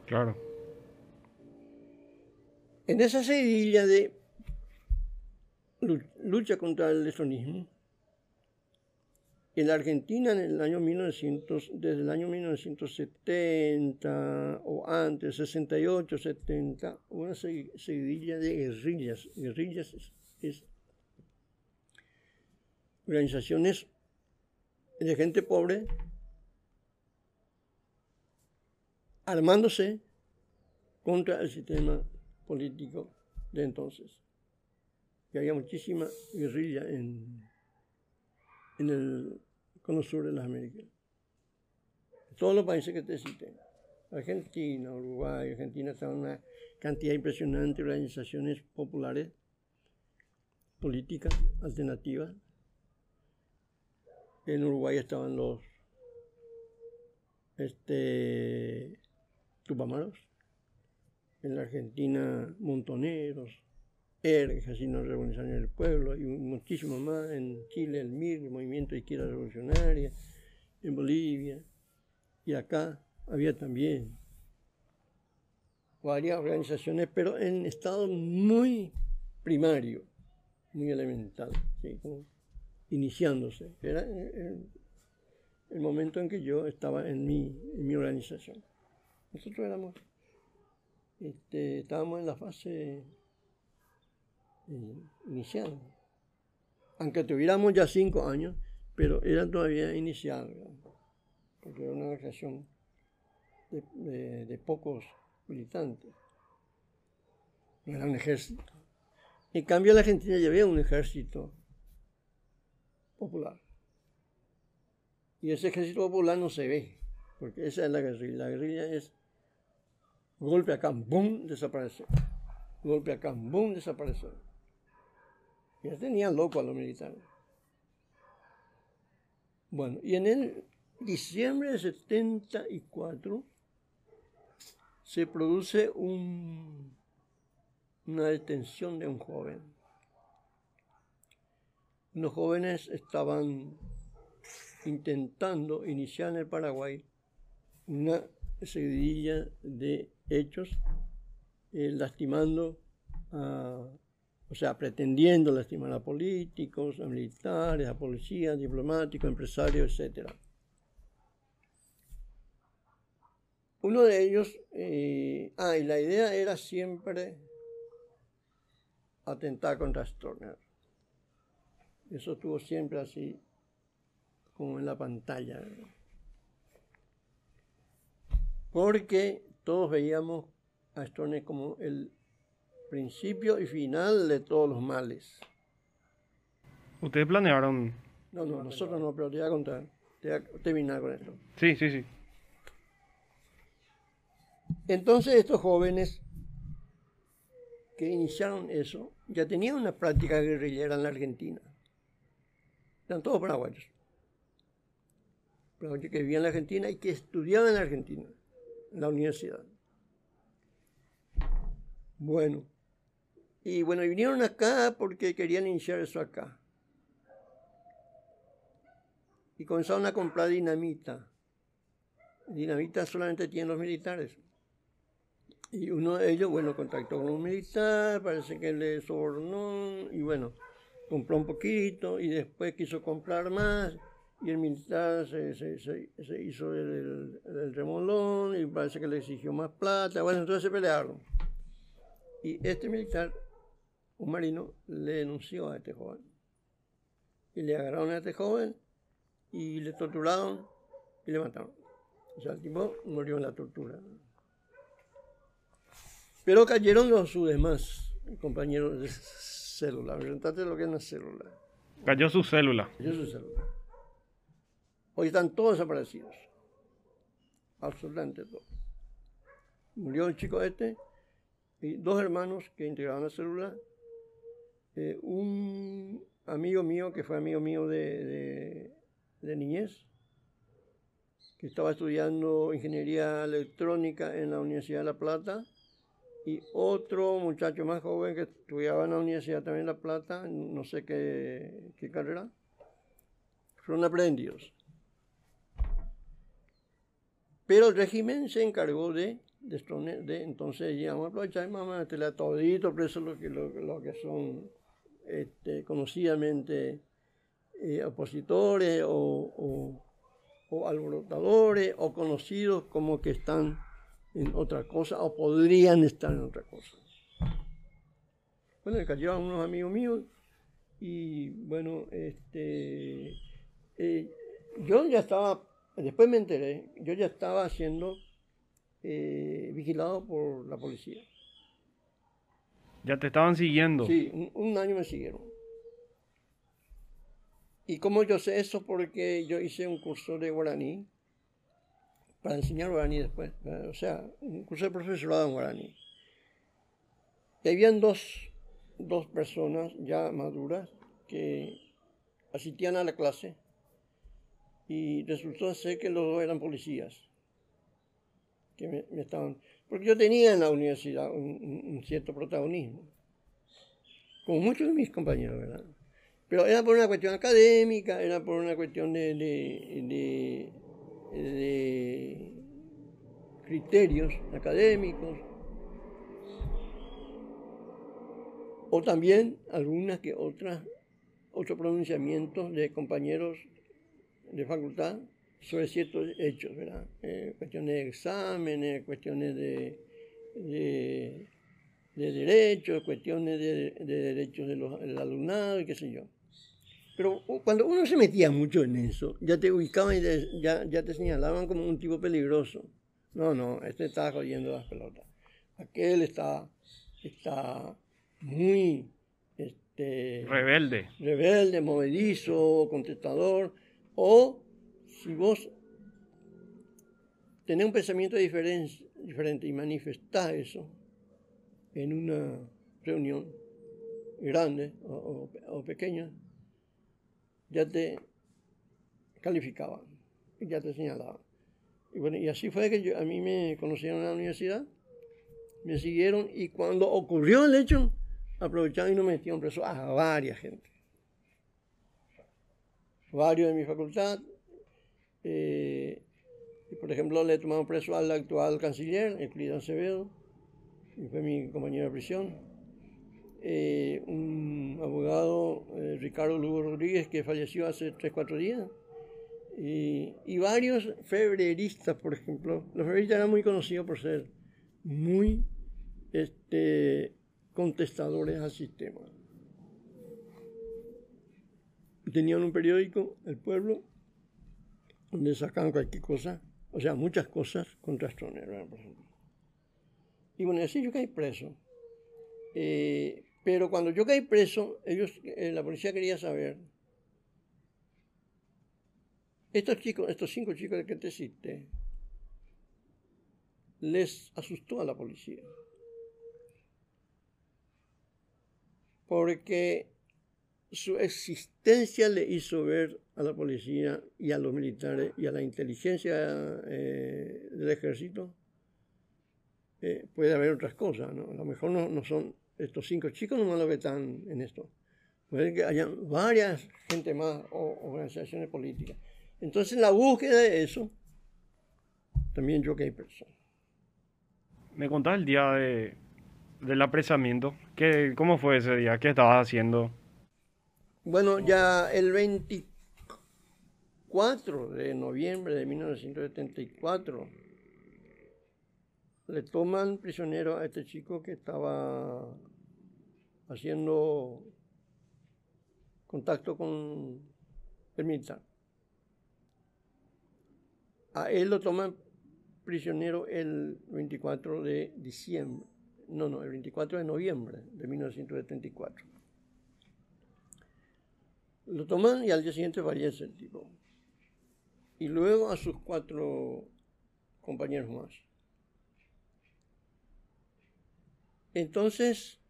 Claro. En esa seguidilla de lu- lucha contra el destronismo, en la Argentina en el año 1900, desde el año 1970 o antes, 68, 70, hubo una segui- seguidilla de guerrillas. Guerrillas es, es organizaciones de gente pobre armándose contra el sistema político de entonces. Y había muchísima guerrilla en, en el cono sur de las Américas. Todos los países que te cité. Argentina, Uruguay, Argentina estaban una cantidad impresionante de organizaciones populares, políticas, alternativas. En Uruguay estaban los este, tupamaros. En la Argentina montoneros, ERG, Ejército Revolucionario del Pueblo, y muchísimos más, en Chile el MIR, el Movimiento de Izquierda Revolucionaria, en Bolivia, y acá había también varias organizaciones, pero en estado muy primario, muy elemental. Iniciándose. Era el, el momento en que yo estaba en mi, en mi organización. Nosotros éramos este, estábamos en la fase eh, inicial. Aunque tuviéramos ya cinco años, pero era todavía inicial, porque era una organización de, pocos militantes. No era un ejército. En cambio, la Argentina ya había un ejército popular. Y ese ejército popular no se ve, porque esa es la guerrilla. La guerrilla es golpe acá, boom, desaparecer. Golpe acá, boom, desaparecer. Ya tenían loco a los militares. Bueno, y en el diciembre de 74 se produce un, una detención de un joven. Los jóvenes estaban intentando iniciar en el Paraguay una seguidilla de hechos eh, lastimando a, o sea, pretendiendo lastimar a políticos, a militares, a policías, diplomáticos, empresarios, etc. Uno de ellos, eh, ah, y la idea era siempre atentar contra Stroner. Eso estuvo siempre así, como en la pantalla. Porque todos veíamos a Stroner como el principio y final de todos los males. ¿Ustedes planearon? No, no, nosotros no, pero te voy a contar. Te voy a terminar con esto. Sí, sí, sí. Entonces estos jóvenes que iniciaron eso ya tenían una práctica guerrillera en la Argentina. Eran todos paraguayos. Paraguayos que vivían en la Argentina y que estudiaban en la Argentina, en la universidad. Bueno, y bueno, vinieron acá porque querían iniciar eso acá. Y comenzaron a comprar dinamita. Dinamita solamente tienen los militares. Y uno de ellos, bueno, contactó con un militar, parece que le sobornó y bueno, compró un poquito y después quiso comprar más y el militar se, se, hizo el, el, remolón y parece que le exigió más plata. Bueno, entonces se pelearon. Y este militar, un marino, le denunció a este joven. Y le agarraron a este joven y le torturaron y le mataron. O sea, el tipo murió en la tortura. Pero cayeron los sus demás compañeros célula. Preguntate lo que es una célula. Cayó su célula. Cayó su célula. Hoy están todos desaparecidos. Absolutamente todos. Murió el chico este y dos hermanos que integraban la célula. Eh, un amigo mío que fue amigo mío de, de niñez, que estaba estudiando ingeniería electrónica en la Universidad de La Plata y otro muchacho más joven que estudiaba en la Universidad también de La Plata, no sé qué, qué carrera, fueron aprendidos. Pero el régimen se encargó de, de, de entonces, digamos, aprovechar y vamos a todito presos lo que, lo, que son este, conocidamente eh, opositores o, o, o alborotadores o conocidos como que están en otra cosa o podrían estar en otra cosa. Bueno, me a unos amigos míos y bueno, este, eh, yo ya estaba, después me enteré, yo ya estaba siendo eh, vigilado por la policía. ¿Ya te estaban siguiendo? Sí, un, un año me siguieron. ¿Y cómo yo sé eso? Porque yo hice un curso de guaraní para enseñar guaraní después. O sea, curso de profesorado en guaraní. Y habían dos, dos personas ya maduras que asistían a la clase y resultó ser que los dos eran policías. Que me, estaban, porque yo tenía en la universidad un, cierto protagonismo, como muchos de mis compañeros, ¿verdad? Pero era por una cuestión académica, era por una cuestión de criterios académicos o también algunas que otras otros pronunciamientos de compañeros de facultad sobre ciertos hechos, ¿verdad? Eh, cuestiones de exámenes, cuestiones de, de, derechos, cuestiones de, derechos del alumnado y qué sé yo. Pero cuando uno se metía mucho en eso, ya te ubicaban y ya, ya te señalaban como un tipo peligroso. No, no, este está jodiendo las pelotas. Aquel está, está muy este, rebelde. Rebelde, movedizo, contestador. O si vos tenés un pensamiento diferente, diferente y manifestás eso en una reunión grande o, o pequeña, ya te calificaban, ya te señalaban. Y bueno, y así fue que yo, a mí me conocieron en la universidad me siguieron y cuando ocurrió el hecho, aprovecharon y nos metieron preso a varias gente. Varios de mi facultad. Eh, por ejemplo, le tomamos preso al actual canciller, Euclides Acevedo, que fue mi compañero de prisión. Eh, un abogado, eh, Ricardo Lugo Rodríguez, que falleció hace 3-4 días. Y, y, varios febreristas, por ejemplo. Los febreristas eran muy conocidos por ser muy este, contestadores al sistema. Tenían un periódico, El Pueblo, donde sacaban cualquier cosa, o sea, muchas cosas contra Stroner, por ejemplo. Y bueno, así yo caí preso. Eh, pero cuando yo caí preso, ellos, eh, la policía quería saber, estos chicos, estos cinco chicos que te cité, les asustó a la policía. Porque su existencia le hizo ver a la policía y a los militares y a la inteligencia eh, del ejército, eh, puede haber otras cosas, ¿no? A lo mejor no, son estos cinco chicos nomás lo que están en esto. Puede que haya varias gente más o organizaciones políticas. Entonces, en la búsqueda de eso, también yo hay personas. Me contás el día de, del apresamiento. ¿Qué, ¿Cómo fue ese día? ¿Qué estabas haciendo? Bueno, ya el 24 de noviembre de 1974 le toman prisionero a este chico que estaba haciendo contacto con el militar. A él lo toman prisionero el 24 de diciembre, no, no, el 24 de noviembre de 1974. Lo toman y al día siguiente fallece el tipo. Y luego a sus cuatro compañeros más. Entonces,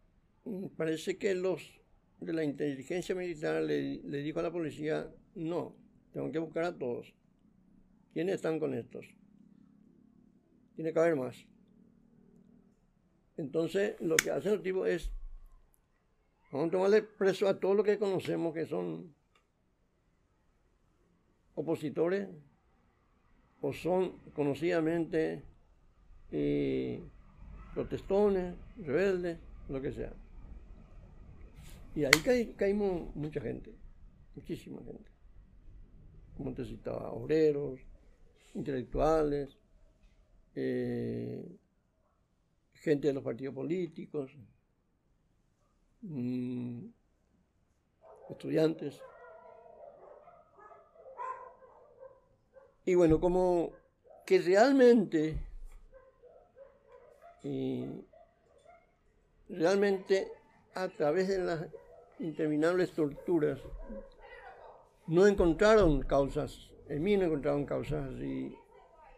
parece que los de la inteligencia militar le, le dijo a la policía, no, tengo que buscar a todos. ¿Quiénes están con estos? Tiene que haber más. Entonces, lo que hacen los tipos es, vamos a tomarle preso a todos los que conocemos que son opositores o son conocidamente eh, protestones, rebeldes, lo que sea. Y ahí caímos mucha gente, muchísima gente. Como te citaba, obreros, intelectuales, eh, gente de los partidos políticos, mm, estudiantes. Y bueno, como que realmente, realmente a través de las interminables torturas, no encontraron causas en mí no encontraron causas así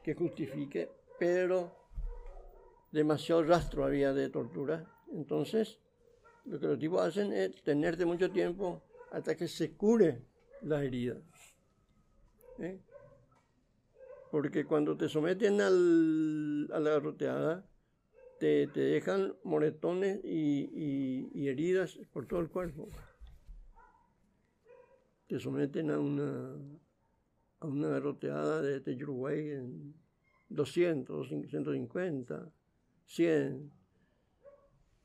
que justifique, pero demasiado rastro había de tortura. Entonces, lo que los tipos hacen es tenerte mucho tiempo hasta que se cure la herida. ¿eh? Porque cuando te someten a la garroteada, te, dejan moretones y heridas por todo el cuerpo. Te someten a una a una garroteada de, de Uruguay en 200, 150, 100.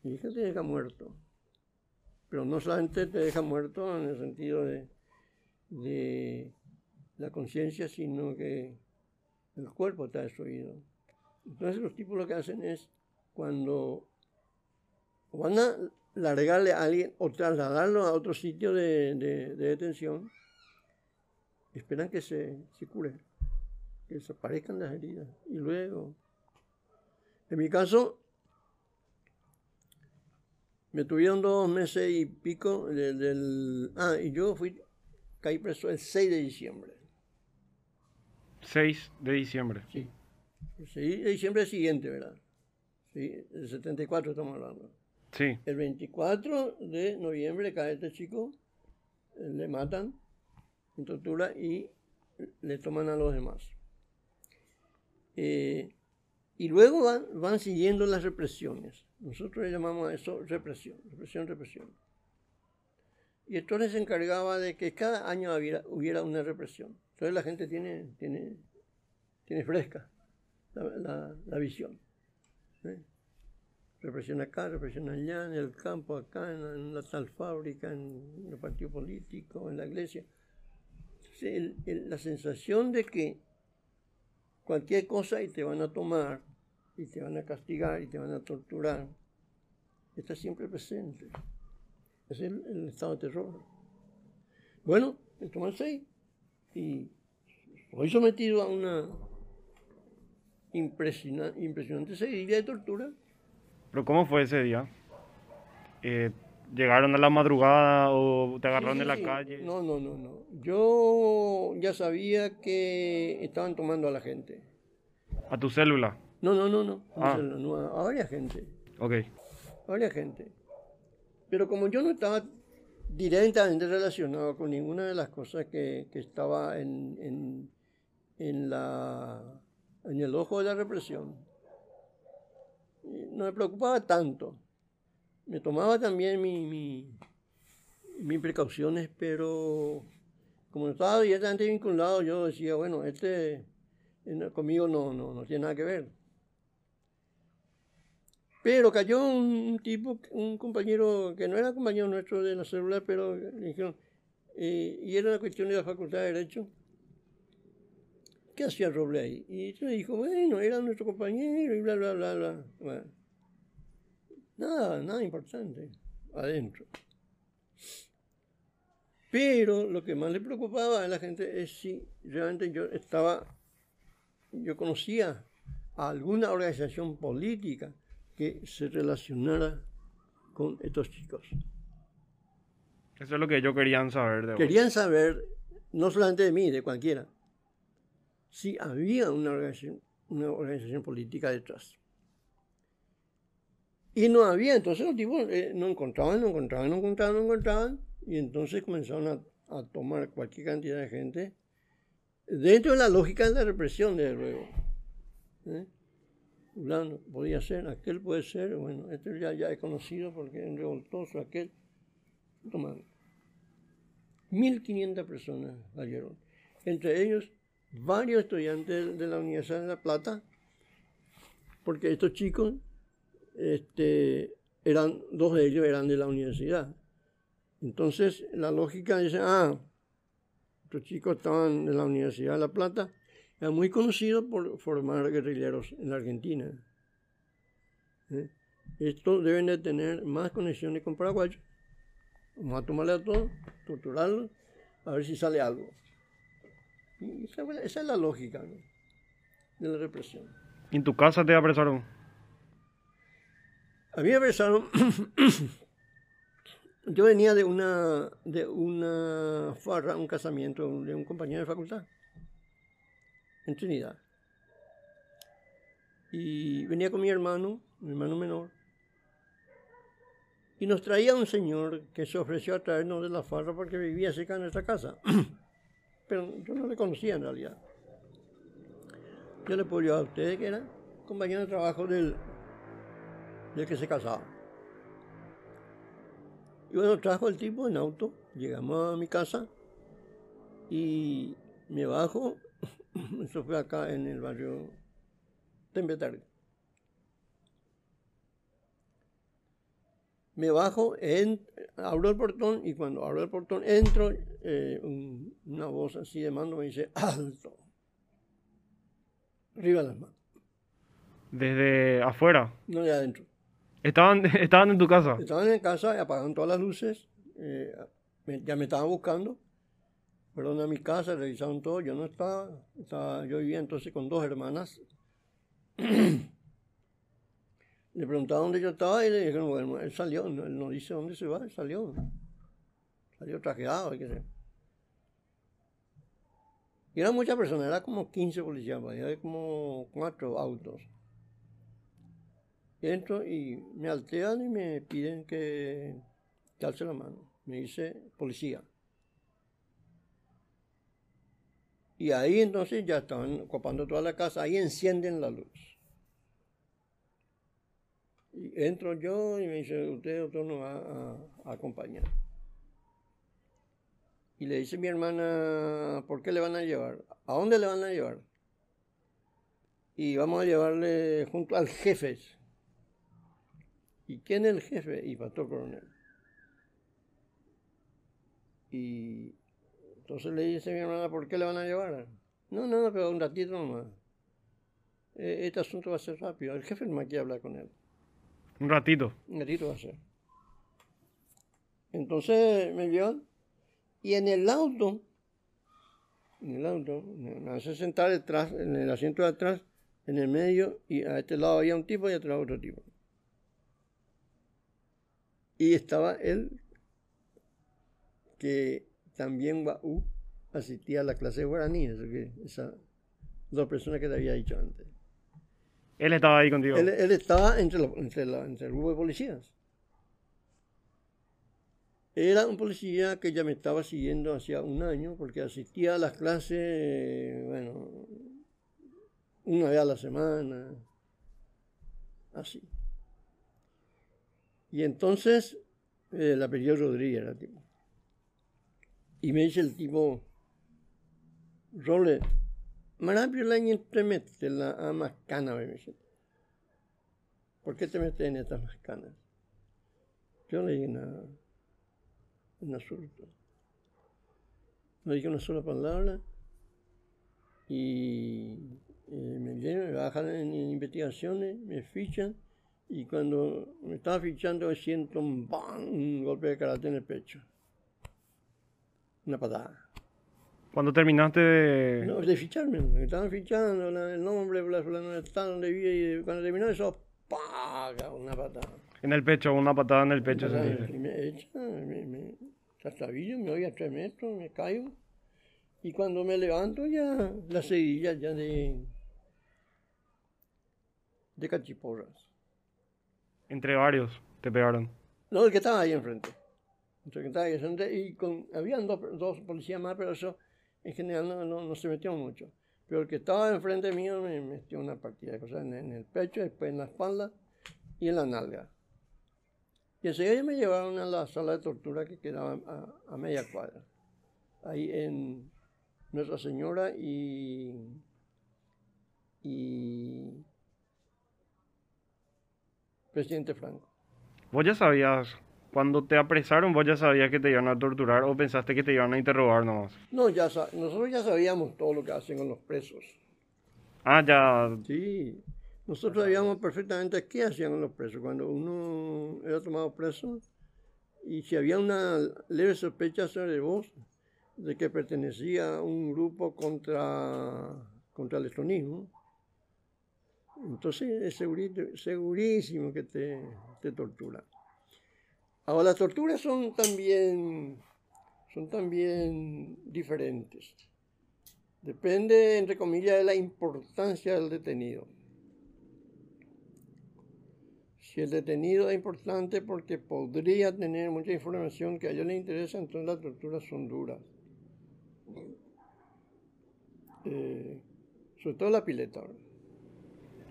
Y que te deja muerto. Pero no solamente te deja muerto en el sentido de, de la conciencia, sino que el cuerpo está destruido. Entonces los tipos lo que hacen es cuando van a largarle a alguien o trasladarlo a otro sitio de, de detención, esperan que se, se cure, que desaparezcan las heridas. Y luego, en mi caso, me tuvieron dos meses y pico del, Ah, y yo fui, caí preso el 6 de diciembre. 6 de diciembre. Sí. El 6 de diciembre siguiente, ¿verdad? Sí, el 74 estamos hablando. Sí. El 24 de noviembre cae este chico, le matan en tortura y le toman a los demás. Eh, Y luego van, van siguiendo las represiones. Nosotros le llamamos a eso represión, represión, represión. Y entonces se encargaba de que cada año hubiera, una represión. Entonces la gente tiene, tiene, tiene fresca la, visión. ¿Eh? Represión acá, represión allá, en el campo, acá, en, la tal fábrica, en el partido político, en la iglesia. la sensación de que cualquier cosa y te van a tomar, y te van a castigar, y te van a torturar, está siempre presente. Es el, estado de terror. Bueno, seis y soy sometido a una impresionante, impresionante seguidilla de tortura. ¿Pero cómo fue ese día? Eh, ¿Llegaron a la madrugada o te agarraron en la calle? No, no, no, no. Yo ya sabía que estaban tomando a la gente. ¿A tu célula? No, no, no, no. A, ah. no, a varias gente. Ok. A varias gente. Pero como yo no estaba directamente relacionado con ninguna de las cosas que, estaba en, en, la, en el ojo de la represión, no me preocupaba tanto. Me tomaba también mi, mis precauciones, pero como estaba directamente vinculado, yo decía, bueno, este conmigo no, no, no tiene nada que ver. Pero cayó un tipo, un compañero que no era compañero nuestro de la celular, pero dijeron, eh, y era una cuestión de la Facultad de Derecho. ¿Qué hacía Roble ahí? Y yo dijo, bueno, era nuestro compañero y bla, bla, bla, bla. Bueno, nada, nada importante, adentro. Pero lo que más le preocupaba a la gente es si realmente yo estaba, yo conocía a alguna organización política que se relacionara con estos chicos. Eso es lo que ellos querían saber de Querían saber, no solamente de mí, de cualquiera, si había una organización, una organización política detrás. Y no había, entonces los tipos eh, no encontraban, no encontraban, no encontraban, no encontraban, y entonces comenzaron a, tomar cualquier cantidad de gente dentro de la lógica de la represión, desde luego. ¿eh? podía ser, aquel puede ser, bueno, este ya, ya he conocido porque es revoltoso, aquel. Tomaron. 1.500 personas cayeron. Entre ellos, varios estudiantes de la Universidad de La Plata, porque estos chicos, este, eran, dos de ellos eran de la universidad. Entonces, la lógica dice, ah, estos chicos estaban de la Universidad de La Plata, era muy conocido por formar guerrilleros en la Argentina. ¿Eh? Estos deben de tener más conexiones con paraguayos. Vamos a tomarle a todos, torturarlos, a ver si sale algo. Esa, es la lógica de la represión. ¿En tu casa te apresaron? A mí me apresaron. <coughs> Yo venía de una, de una farra, un casamiento de un compañero de facultad en Trinidad. Y venía con mi hermano, mi hermano menor, y nos traía un señor que se ofreció a traernos de la farra porque vivía cerca de nuestra casa. <coughs> Pero yo no le conocía en realidad. Yo le puedo a ustedes que era compañero de trabajo del, del que se casaba. Y bueno, trajo el tipo en auto, llegamos a mi casa y me bajo <laughs> Eso fue acá en el barrio Tembetarga. Me bajo, abro el portón y cuando abro el portón entro, eh, una voz así de mando me dice, alto. Arriba las manos. ¿Desde afuera? No, de adentro. ¿Estaban, <laughs> ¿Estaban en tu casa? Estaban en casa y apagaron todas las luces. Eh, ya me estaban buscando fueron a mi casa, revisaron todo, yo no estaba, yo vivía entonces con dos hermanas. <clears throat> le preguntaban dónde yo estaba y le dijeron, bueno, él salió, él no dice dónde se va, él salió. Salió trajeado, hay que ser. Y eran muchas personas, era como 15 policías, había como cuatro autos. Y entro y me alteran y me piden que, que alce la mano. Me dice policía. Y ahí entonces ya estaban ocupando toda la casa, ahí encienden la luz. Y entro yo y me dice, usted doctor nos va a, a acompañar. Y le dice mi hermana, ¿por qué le van a llevar? ¿A dónde le van a llevar? Y vamos a llevarle junto al jefe. ¿Y quién es el jefe? Y pastor coronel. Y entonces le dice mi hermana, ¿por qué le van a llevar? No, no, no, pero un ratito nomás. Eh, este asunto va a ser rápido. El jefe no me quiere hablar con él. Un ratito. Un ratito va a ser. Entonces me llevan y en el auto, en el auto, me hace sentar detrás, en el asiento de atrás, en el medio, y a este lado había un tipo y a este lado otro tipo. Y estaba él, que también uh, asistía a la clase de guaraní, esas dos personas que te había dicho antes. Él estaba ahí contigo. Él, estaba entre, entre, el grupo de policías. Era un policía que ya me estaba siguiendo hacía un año porque asistía a las clases, bueno, una vez a la semana, así. Y entonces, eh, el apellido Rodríguez era tipo. Y me dice el tipo, Role, marapio la te metes la mascana, me dice. ¿Por qué te metes en estas? Yo le dije nada en absoluto. No dije una sola palabra y me me bajan en, investigaciones, me fichan y cuando me estaba fichando siento un, un golpe de karate en el pecho. Una patada. Cuando terminaste de...? No, de ficharme, me estaban fichando el nombre, la, la, donde vivía y cuando terminó eso, ¡paga! Una patada. En el pecho, una patada en el pecho. Y me echa, me, me trastabillo, me voy a tres metros, me caigo. Y cuando me levanto ya la seguilla ya de, de cachiporras. Entre varios te pegaron. No, el que estaba ahí enfrente. El que estaba ahí enfrente y con, habían dos, dos policías más, pero eso en general no, se metió mucho. Pero el que estaba enfrente mío me metió una partida de cosas en, el pecho, después en la espalda y en la nalga. Y enseguida me llevaron a la sala de tortura que quedaba a, media cuadra, ahí en Nuestra Señora y, y Presidente Franco. ¿Vos ya sabías, cuando te apresaron, vos ya sabías que te iban a torturar o pensaste que te iban a interrogar nomás? No, ya nosotros ya sabíamos todo lo que hacen con los presos. Ah, ya. Sí. Nosotros sabíamos perfectamente qué hacían los presos. Cuando uno era tomado preso y si había una leve sospecha sobre vos de que pertenecía a un grupo contra, contra el estonismo, entonces es segurísimo que te, te torturan. Ahora, las torturas son también, son también diferentes. Depende, entre comillas, de la importancia del detenido. Si el detenido es importante porque podría tener mucha información que a ellos les interesa, entonces las torturas son duras. Eh, sobre todo la pileta.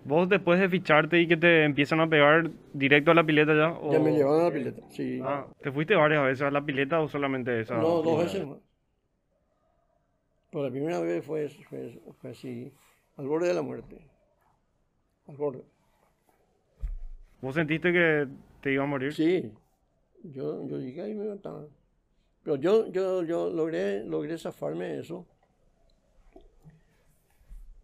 ¿Vos después de ficharte y que te empiezan a pegar directo a la pileta ya? Ya me llevaron a la pileta, sí. Ah, ¿Te fuiste varias veces a la pileta o solamente esa? No, dos veces más. Por la primera vez fue, fue, fue así, al borde de la muerte. Al borde. ¿Vos sentiste que te iba a morir? Sí, yo, yo llegué y me mataban. Pero yo, yo, yo logré, logré zafarme de eso.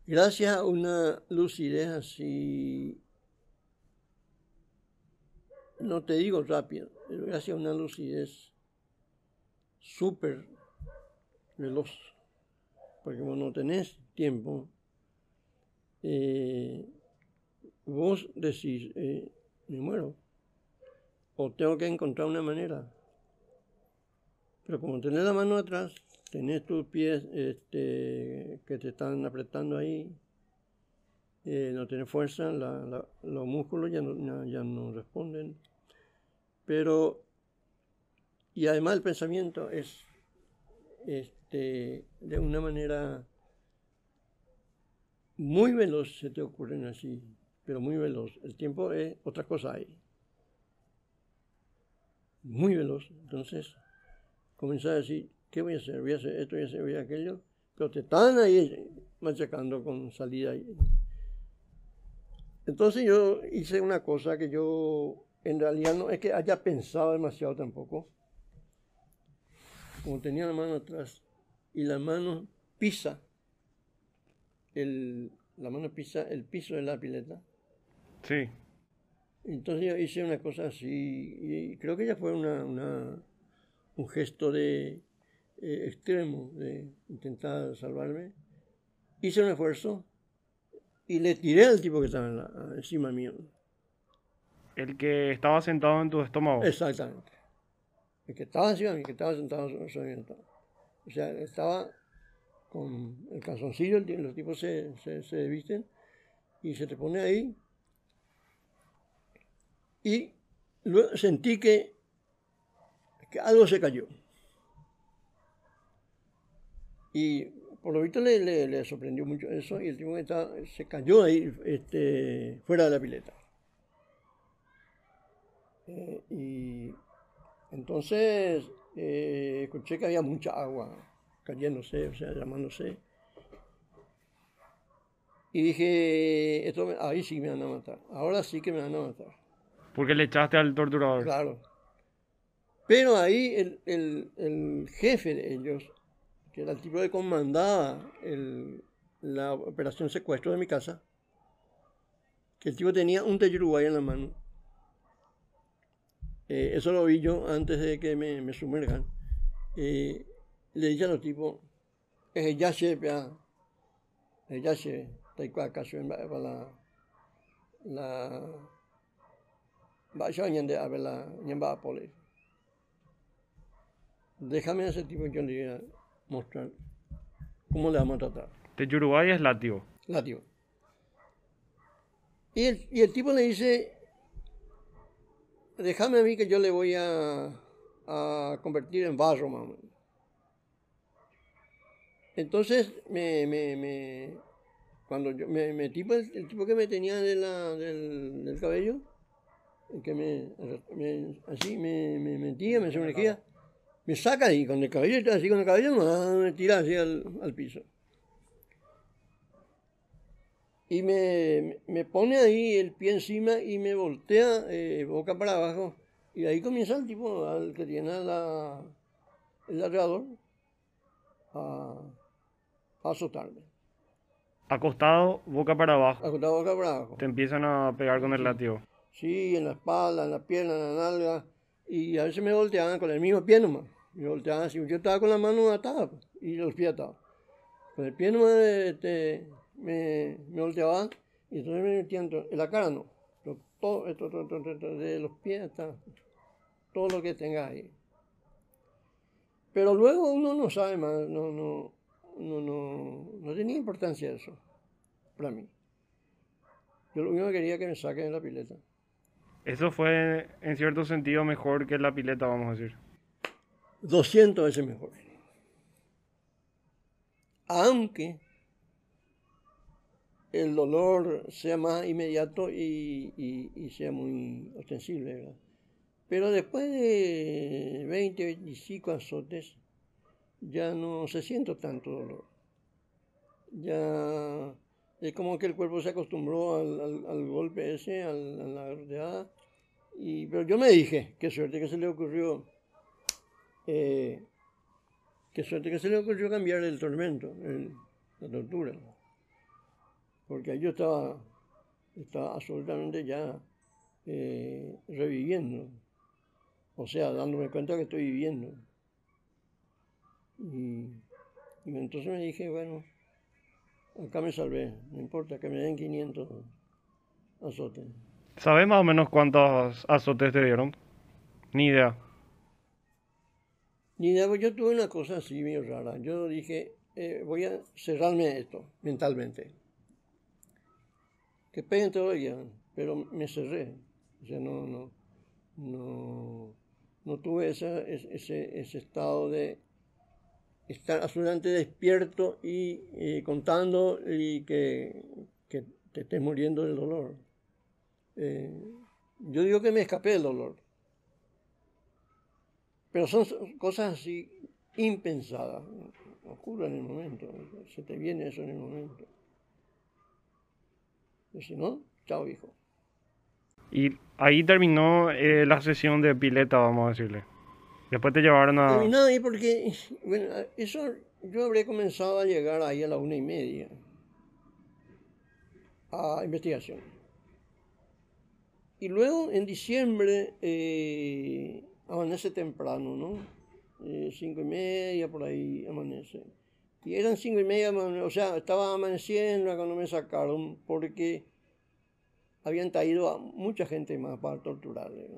Gracias a una lucidez así, no te digo rápido, pero gracias a una lucidez súper veloz, porque como no tenés tiempo, eh, vos decís, eh, me muero. O tengo que encontrar una manera. Pero como tenés la mano atrás, tenés tus pies este, que te están apretando ahí, eh, no tienes fuerza, los músculos ya no, ya, no responden. Pero, y además el pensamiento es este, de una manera muy veloz, se te ocurren así pero muy veloz. El tiempo es otra cosa ahí. Muy veloz. Entonces, comencé a decir, ¿qué voy a hacer? Voy a hacer esto, voy a hacer, voy a aquello. Pero te están ahí machacando con salida. Entonces yo hice una cosa que yo en realidad no es que haya pensado demasiado tampoco. Como tenía la mano atrás y la mano pisa el, la mano pisa el piso de la pileta. Sí. Entonces yo hice una cosa así y creo que ya fue una, un gesto de eh, extremo de intentar salvarme. Hice un esfuerzo y le tiré al tipo que estaba encima mío. El que estaba sentado en tu estómago. Exactamente. El que estaba encima, el que estaba sentado O sea, estaba con el calzoncillo, los tipos se, se, visten y se te pone ahí. Y luego sentí que, que algo se cayó. Y por lo visto le, le, sorprendió mucho eso y el tipo que se cayó ahí este, fuera de la pileta. Eh, y entonces eh, escuché que había mucha agua cayéndose, o sea, llamándose. Y dije, esto ahí sí me van a matar, ahora sí que me van a matar. Porque le echaste al torturador. Claro. Pero ahí el, el, el jefe de ellos, que era el tipo que comandaba el, la operación secuestro de mi casa, que el tipo tenía un uruguay en la mano. Eh, eso lo vi yo antes de que me, me sumergan. Eh, le dije a los tipos, es ya se ya se, está acaso en la, la, a ver la. Déjame a ese tipo yo le mostrar cómo le vamos a tratar. De Uruguay es latio. Latio. Y el, y el tipo le dice, déjame a mí que yo le voy a, a convertir en barro, mamá. Entonces, me, me, me, cuando yo me metí, el, tipo que me tenía de la, del, del, cabello, el que me, me así me, me, metía, me sumergía, me saca ahí con el cabello, así con el cabello, me tira así al, al piso. Y me, me, pone ahí el pie encima y me voltea eh, boca para abajo. Y ahí comienza el tipo, al que tiene la, el alrededor, a a azotarme. Acostado, boca para abajo. Acostado, boca para abajo. Te empiezan a pegar con el látigo. Sí, en la espalda, en la pierna, en la nalga. Y a veces me volteaban con el mismo pie nomás. Me volteaban así. Yo estaba con la mano atada pues, y los pies atados. Con el pie nomás este, me, me volteaban y entonces me metían en la cara no. todo, esto, todo, todo, de los pies hasta todo lo que tenga ahí. Pero luego uno no sabe más, no, no, no, no, no tenía importancia eso para mí. Yo lo único que quería que me saquen de la pileta. Eso fue en cierto sentido mejor que la pileta, vamos a decir. 200 veces mejor. Aunque el dolor sea más inmediato y, sea muy ostensible, ¿verdad? Pero después de 20, 25 azotes, ya no se siente tanto dolor. Ya es como que el cuerpo se acostumbró al, al, golpe ese, al, a la rodeada. Y, pero yo me dije, qué suerte que se le ocurrió, eh, qué suerte que se le ocurrió cambiar el tormento, la tortura. Porque yo estaba, estaba absolutamente ya eh, reviviendo. O sea, dándome cuenta que estoy viviendo. Y, entonces me dije, bueno, acá me salvé, no importa que me den 500 azotes. ¿Sabes más o menos cuántos azotes te dieron? Ni idea. Yo tuve una cosa así medio rara. Yo dije, eh, voy a cerrarme esto mentalmente. Que peguen todo día, pero me cerré. O sea, no, no, no, tuve ese, estado de estar absolutamente despierto y, contando y que, te estés muriendo del dolor. Eh, yo digo que me escapé del dolor. Pero son cosas así impensadas. Ocurre en el momento. Se te viene eso en el momento. Y si no, chao hijo. Y ahí terminó eh, la sesión de pileta, vamos a decirle. Después te llevaron a... Terminó ahí porque, bueno, eso yo habré comenzado a llegar ahí a la una y media a investigación. Y luego en diciembre eh, amanece temprano, ¿no? Eh, cinco y media por ahí amanece. Y eran cinco y media, o sea, estaba amaneciendo cuando me sacaron porque habían traído a mucha gente más para torturarle.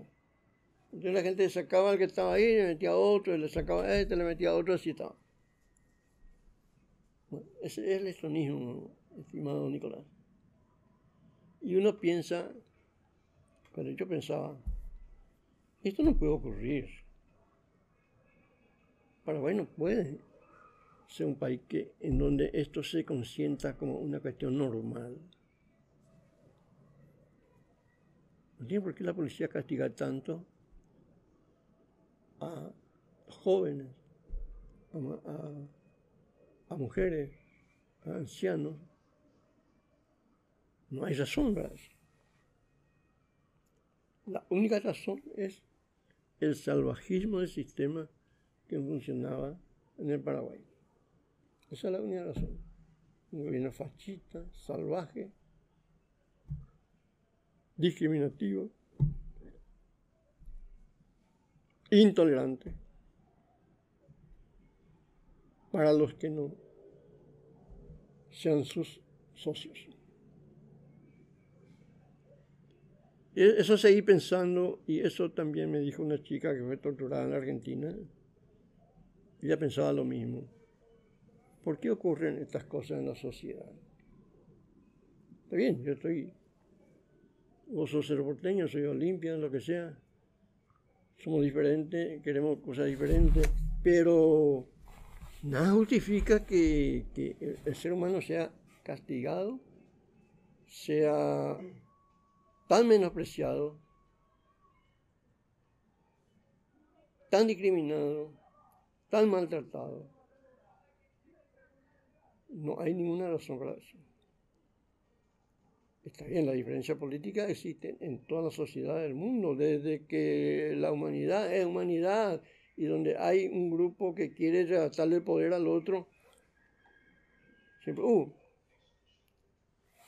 Entonces la gente sacaba al que estaba ahí, le metía a otro, le sacaba a este, le metía a otro, así estaba. Bueno, ese es el estonismo, estimado Nicolás. Y uno piensa, pero yo pensaba, esto no puede ocurrir. Paraguay no puede ser un país que, en donde esto se consienta como una cuestión normal. No tiene por qué la policía castiga tanto a jóvenes, a, mujeres, a ancianos. No hay razón. La única razón es el salvajismo del sistema que funcionaba en el Paraguay. Esa es la única razón. Un gobierno fascista, salvaje, discriminativo, intolerante para los que no sean sus socios. Eso seguí pensando y eso también me dijo una chica que fue torturada en Argentina. Ella pensaba lo mismo. ¿Por qué ocurren estas cosas en la sociedad? Está bien, yo estoy, vos sos porteño, soy olimpia, lo que sea. Somos diferentes, queremos cosas diferentes, pero nada justifica que, que el ser humano sea castigado, sea tan menospreciado, tan discriminado, tan maltratado. No hay ninguna razón para eso. Está bien, la diferencia política existe en toda la sociedad del mundo, desde que la humanidad es humanidad y donde hay un grupo que quiere darle poder al otro, uh,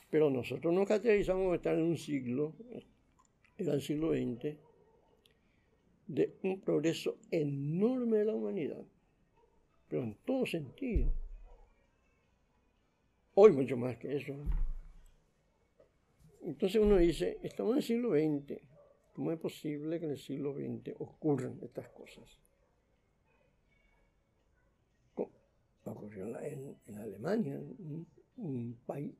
pero nosotros nos caracterizamos estar en un siglo, era el siglo XX, de un progreso enorme de la humanidad, pero en todo sentido. Hoy mucho más que eso. Entonces uno dice, estamos en el siglo XX, ¿cómo es posible que en el siglo XX ocurran estas cosas? Ocurrió en Alemania, un país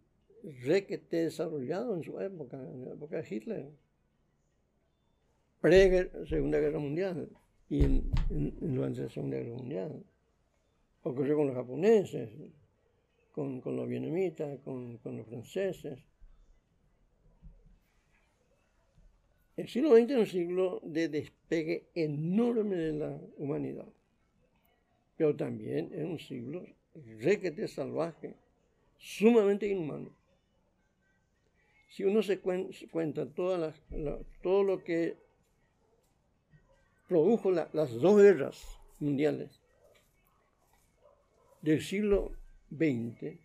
requete desarrollado en su época, en la época de Hitler, pre-Segunda Guerra Mundial y en, durante la Segunda Guerra Mundial. Ocurrió con los japoneses, con, los vietnamitas, con, con, los franceses. El siglo XX es un siglo de despegue enorme de la humanidad, pero también es un siglo requete salvaje, sumamente inhumano si uno se cuenta todas todo lo que produjo las dos guerras mundiales del siglo XX,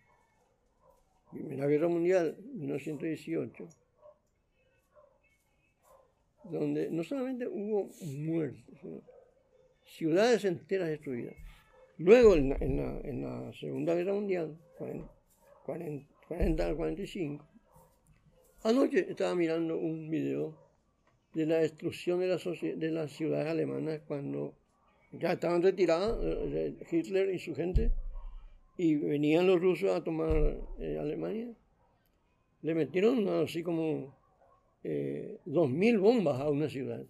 Primera Guerra Mundial, 1918, donde no solamente hubo muertes, ciudades enteras destruidas. Luego, en la, Segunda Guerra Mundial, 40 al 45, Anoche estaba mirando un video de la destrucción de, la de las ciudades alemanas cuando ya estaban retiradas eh, Hitler y su gente y venían los rusos a tomar eh, Alemania. Le metieron así como eh, dos mil bombas a una ciudad.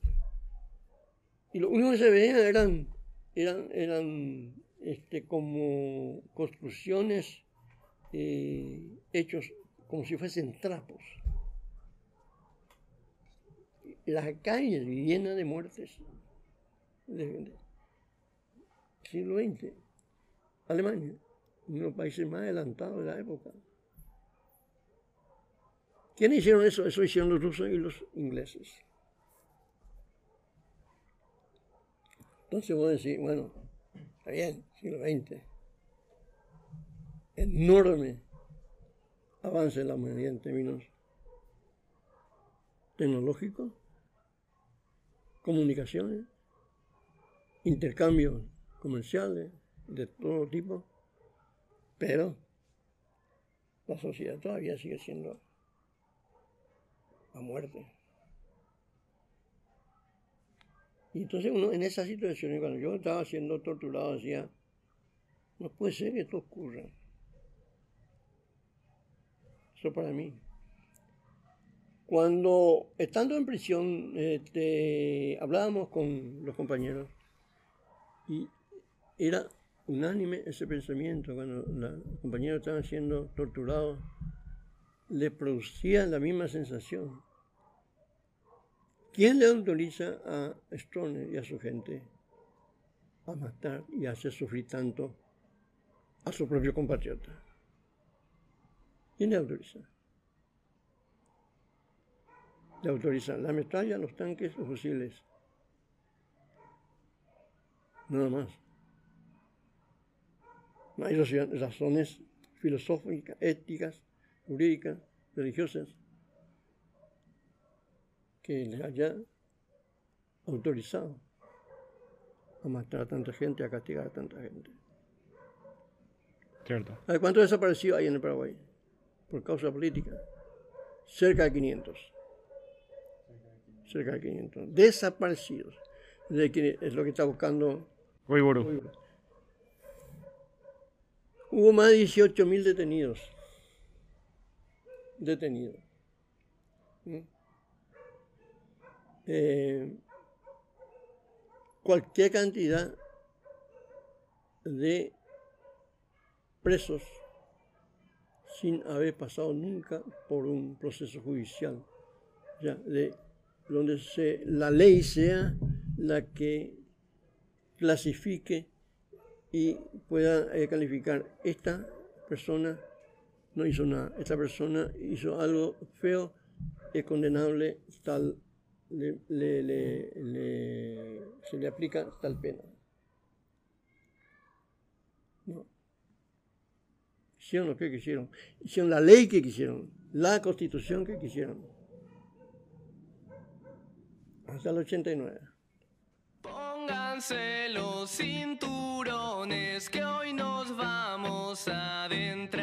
Y lo único que se veía eran, eran, eran este, como construcciones hechos como si fuesen trapos las calles llenas de muertes. Siglo XX. Alemania, uno de los países más adelantados de la época. ¿Quiénes hicieron eso? Eso hicieron los rusos y los ingleses. Entonces vos decís, bueno, está bien, siglo XX. Enorme avance de la humanidad en términos tecnológicos, comunicaciones, intercambios comerciales de todo tipo, pero la sociedad todavía sigue siendo a muerte. Y entonces uno en esa situación, cuando yo estaba siendo torturado, decía, no puede ser que esto ocurra. Eso para mí. Cuando estando en prisión, este, hablábamos con los compañeros y era unánime ese pensamiento. Cuando los compañeros estaban siendo torturados, le producía la misma sensación. ¿Quién le autoriza a Stoner y a su gente a matar y a hacer sufrir tanto a su propio compatriota? ¿Quién le autoriza? Le autoriza la metralla, los tanques, los fusiles. Nada más. No hay razones filosóficas, éticas, jurídicas, religiosas que le haya autorizado a matar a tanta gente, a castigar a tanta gente. Cierto. ¿Cuántos desaparecidos hay en el Paraguay? Por causa política. Cerca de 500. Cerca de 500. Desaparecidos. De que es lo que está buscando. Hubo más de 18.000 detenidos. Detenidos. ¿Mm? Eh, cualquier cantidad de presos sin haber pasado nunca por un proceso judicial, ya, de donde la ley sea la que clasifique y pueda eh, calificar esta persona no hizo nada, esta persona hizo algo feo, es condenable tal se le aplica tal pena. No. Hicieron lo que quisieron. Hicieron la ley que quisieron, la constitución que quisieron hasta el 89. Pónganse los cinturones que hoy nos vamos a adentrar.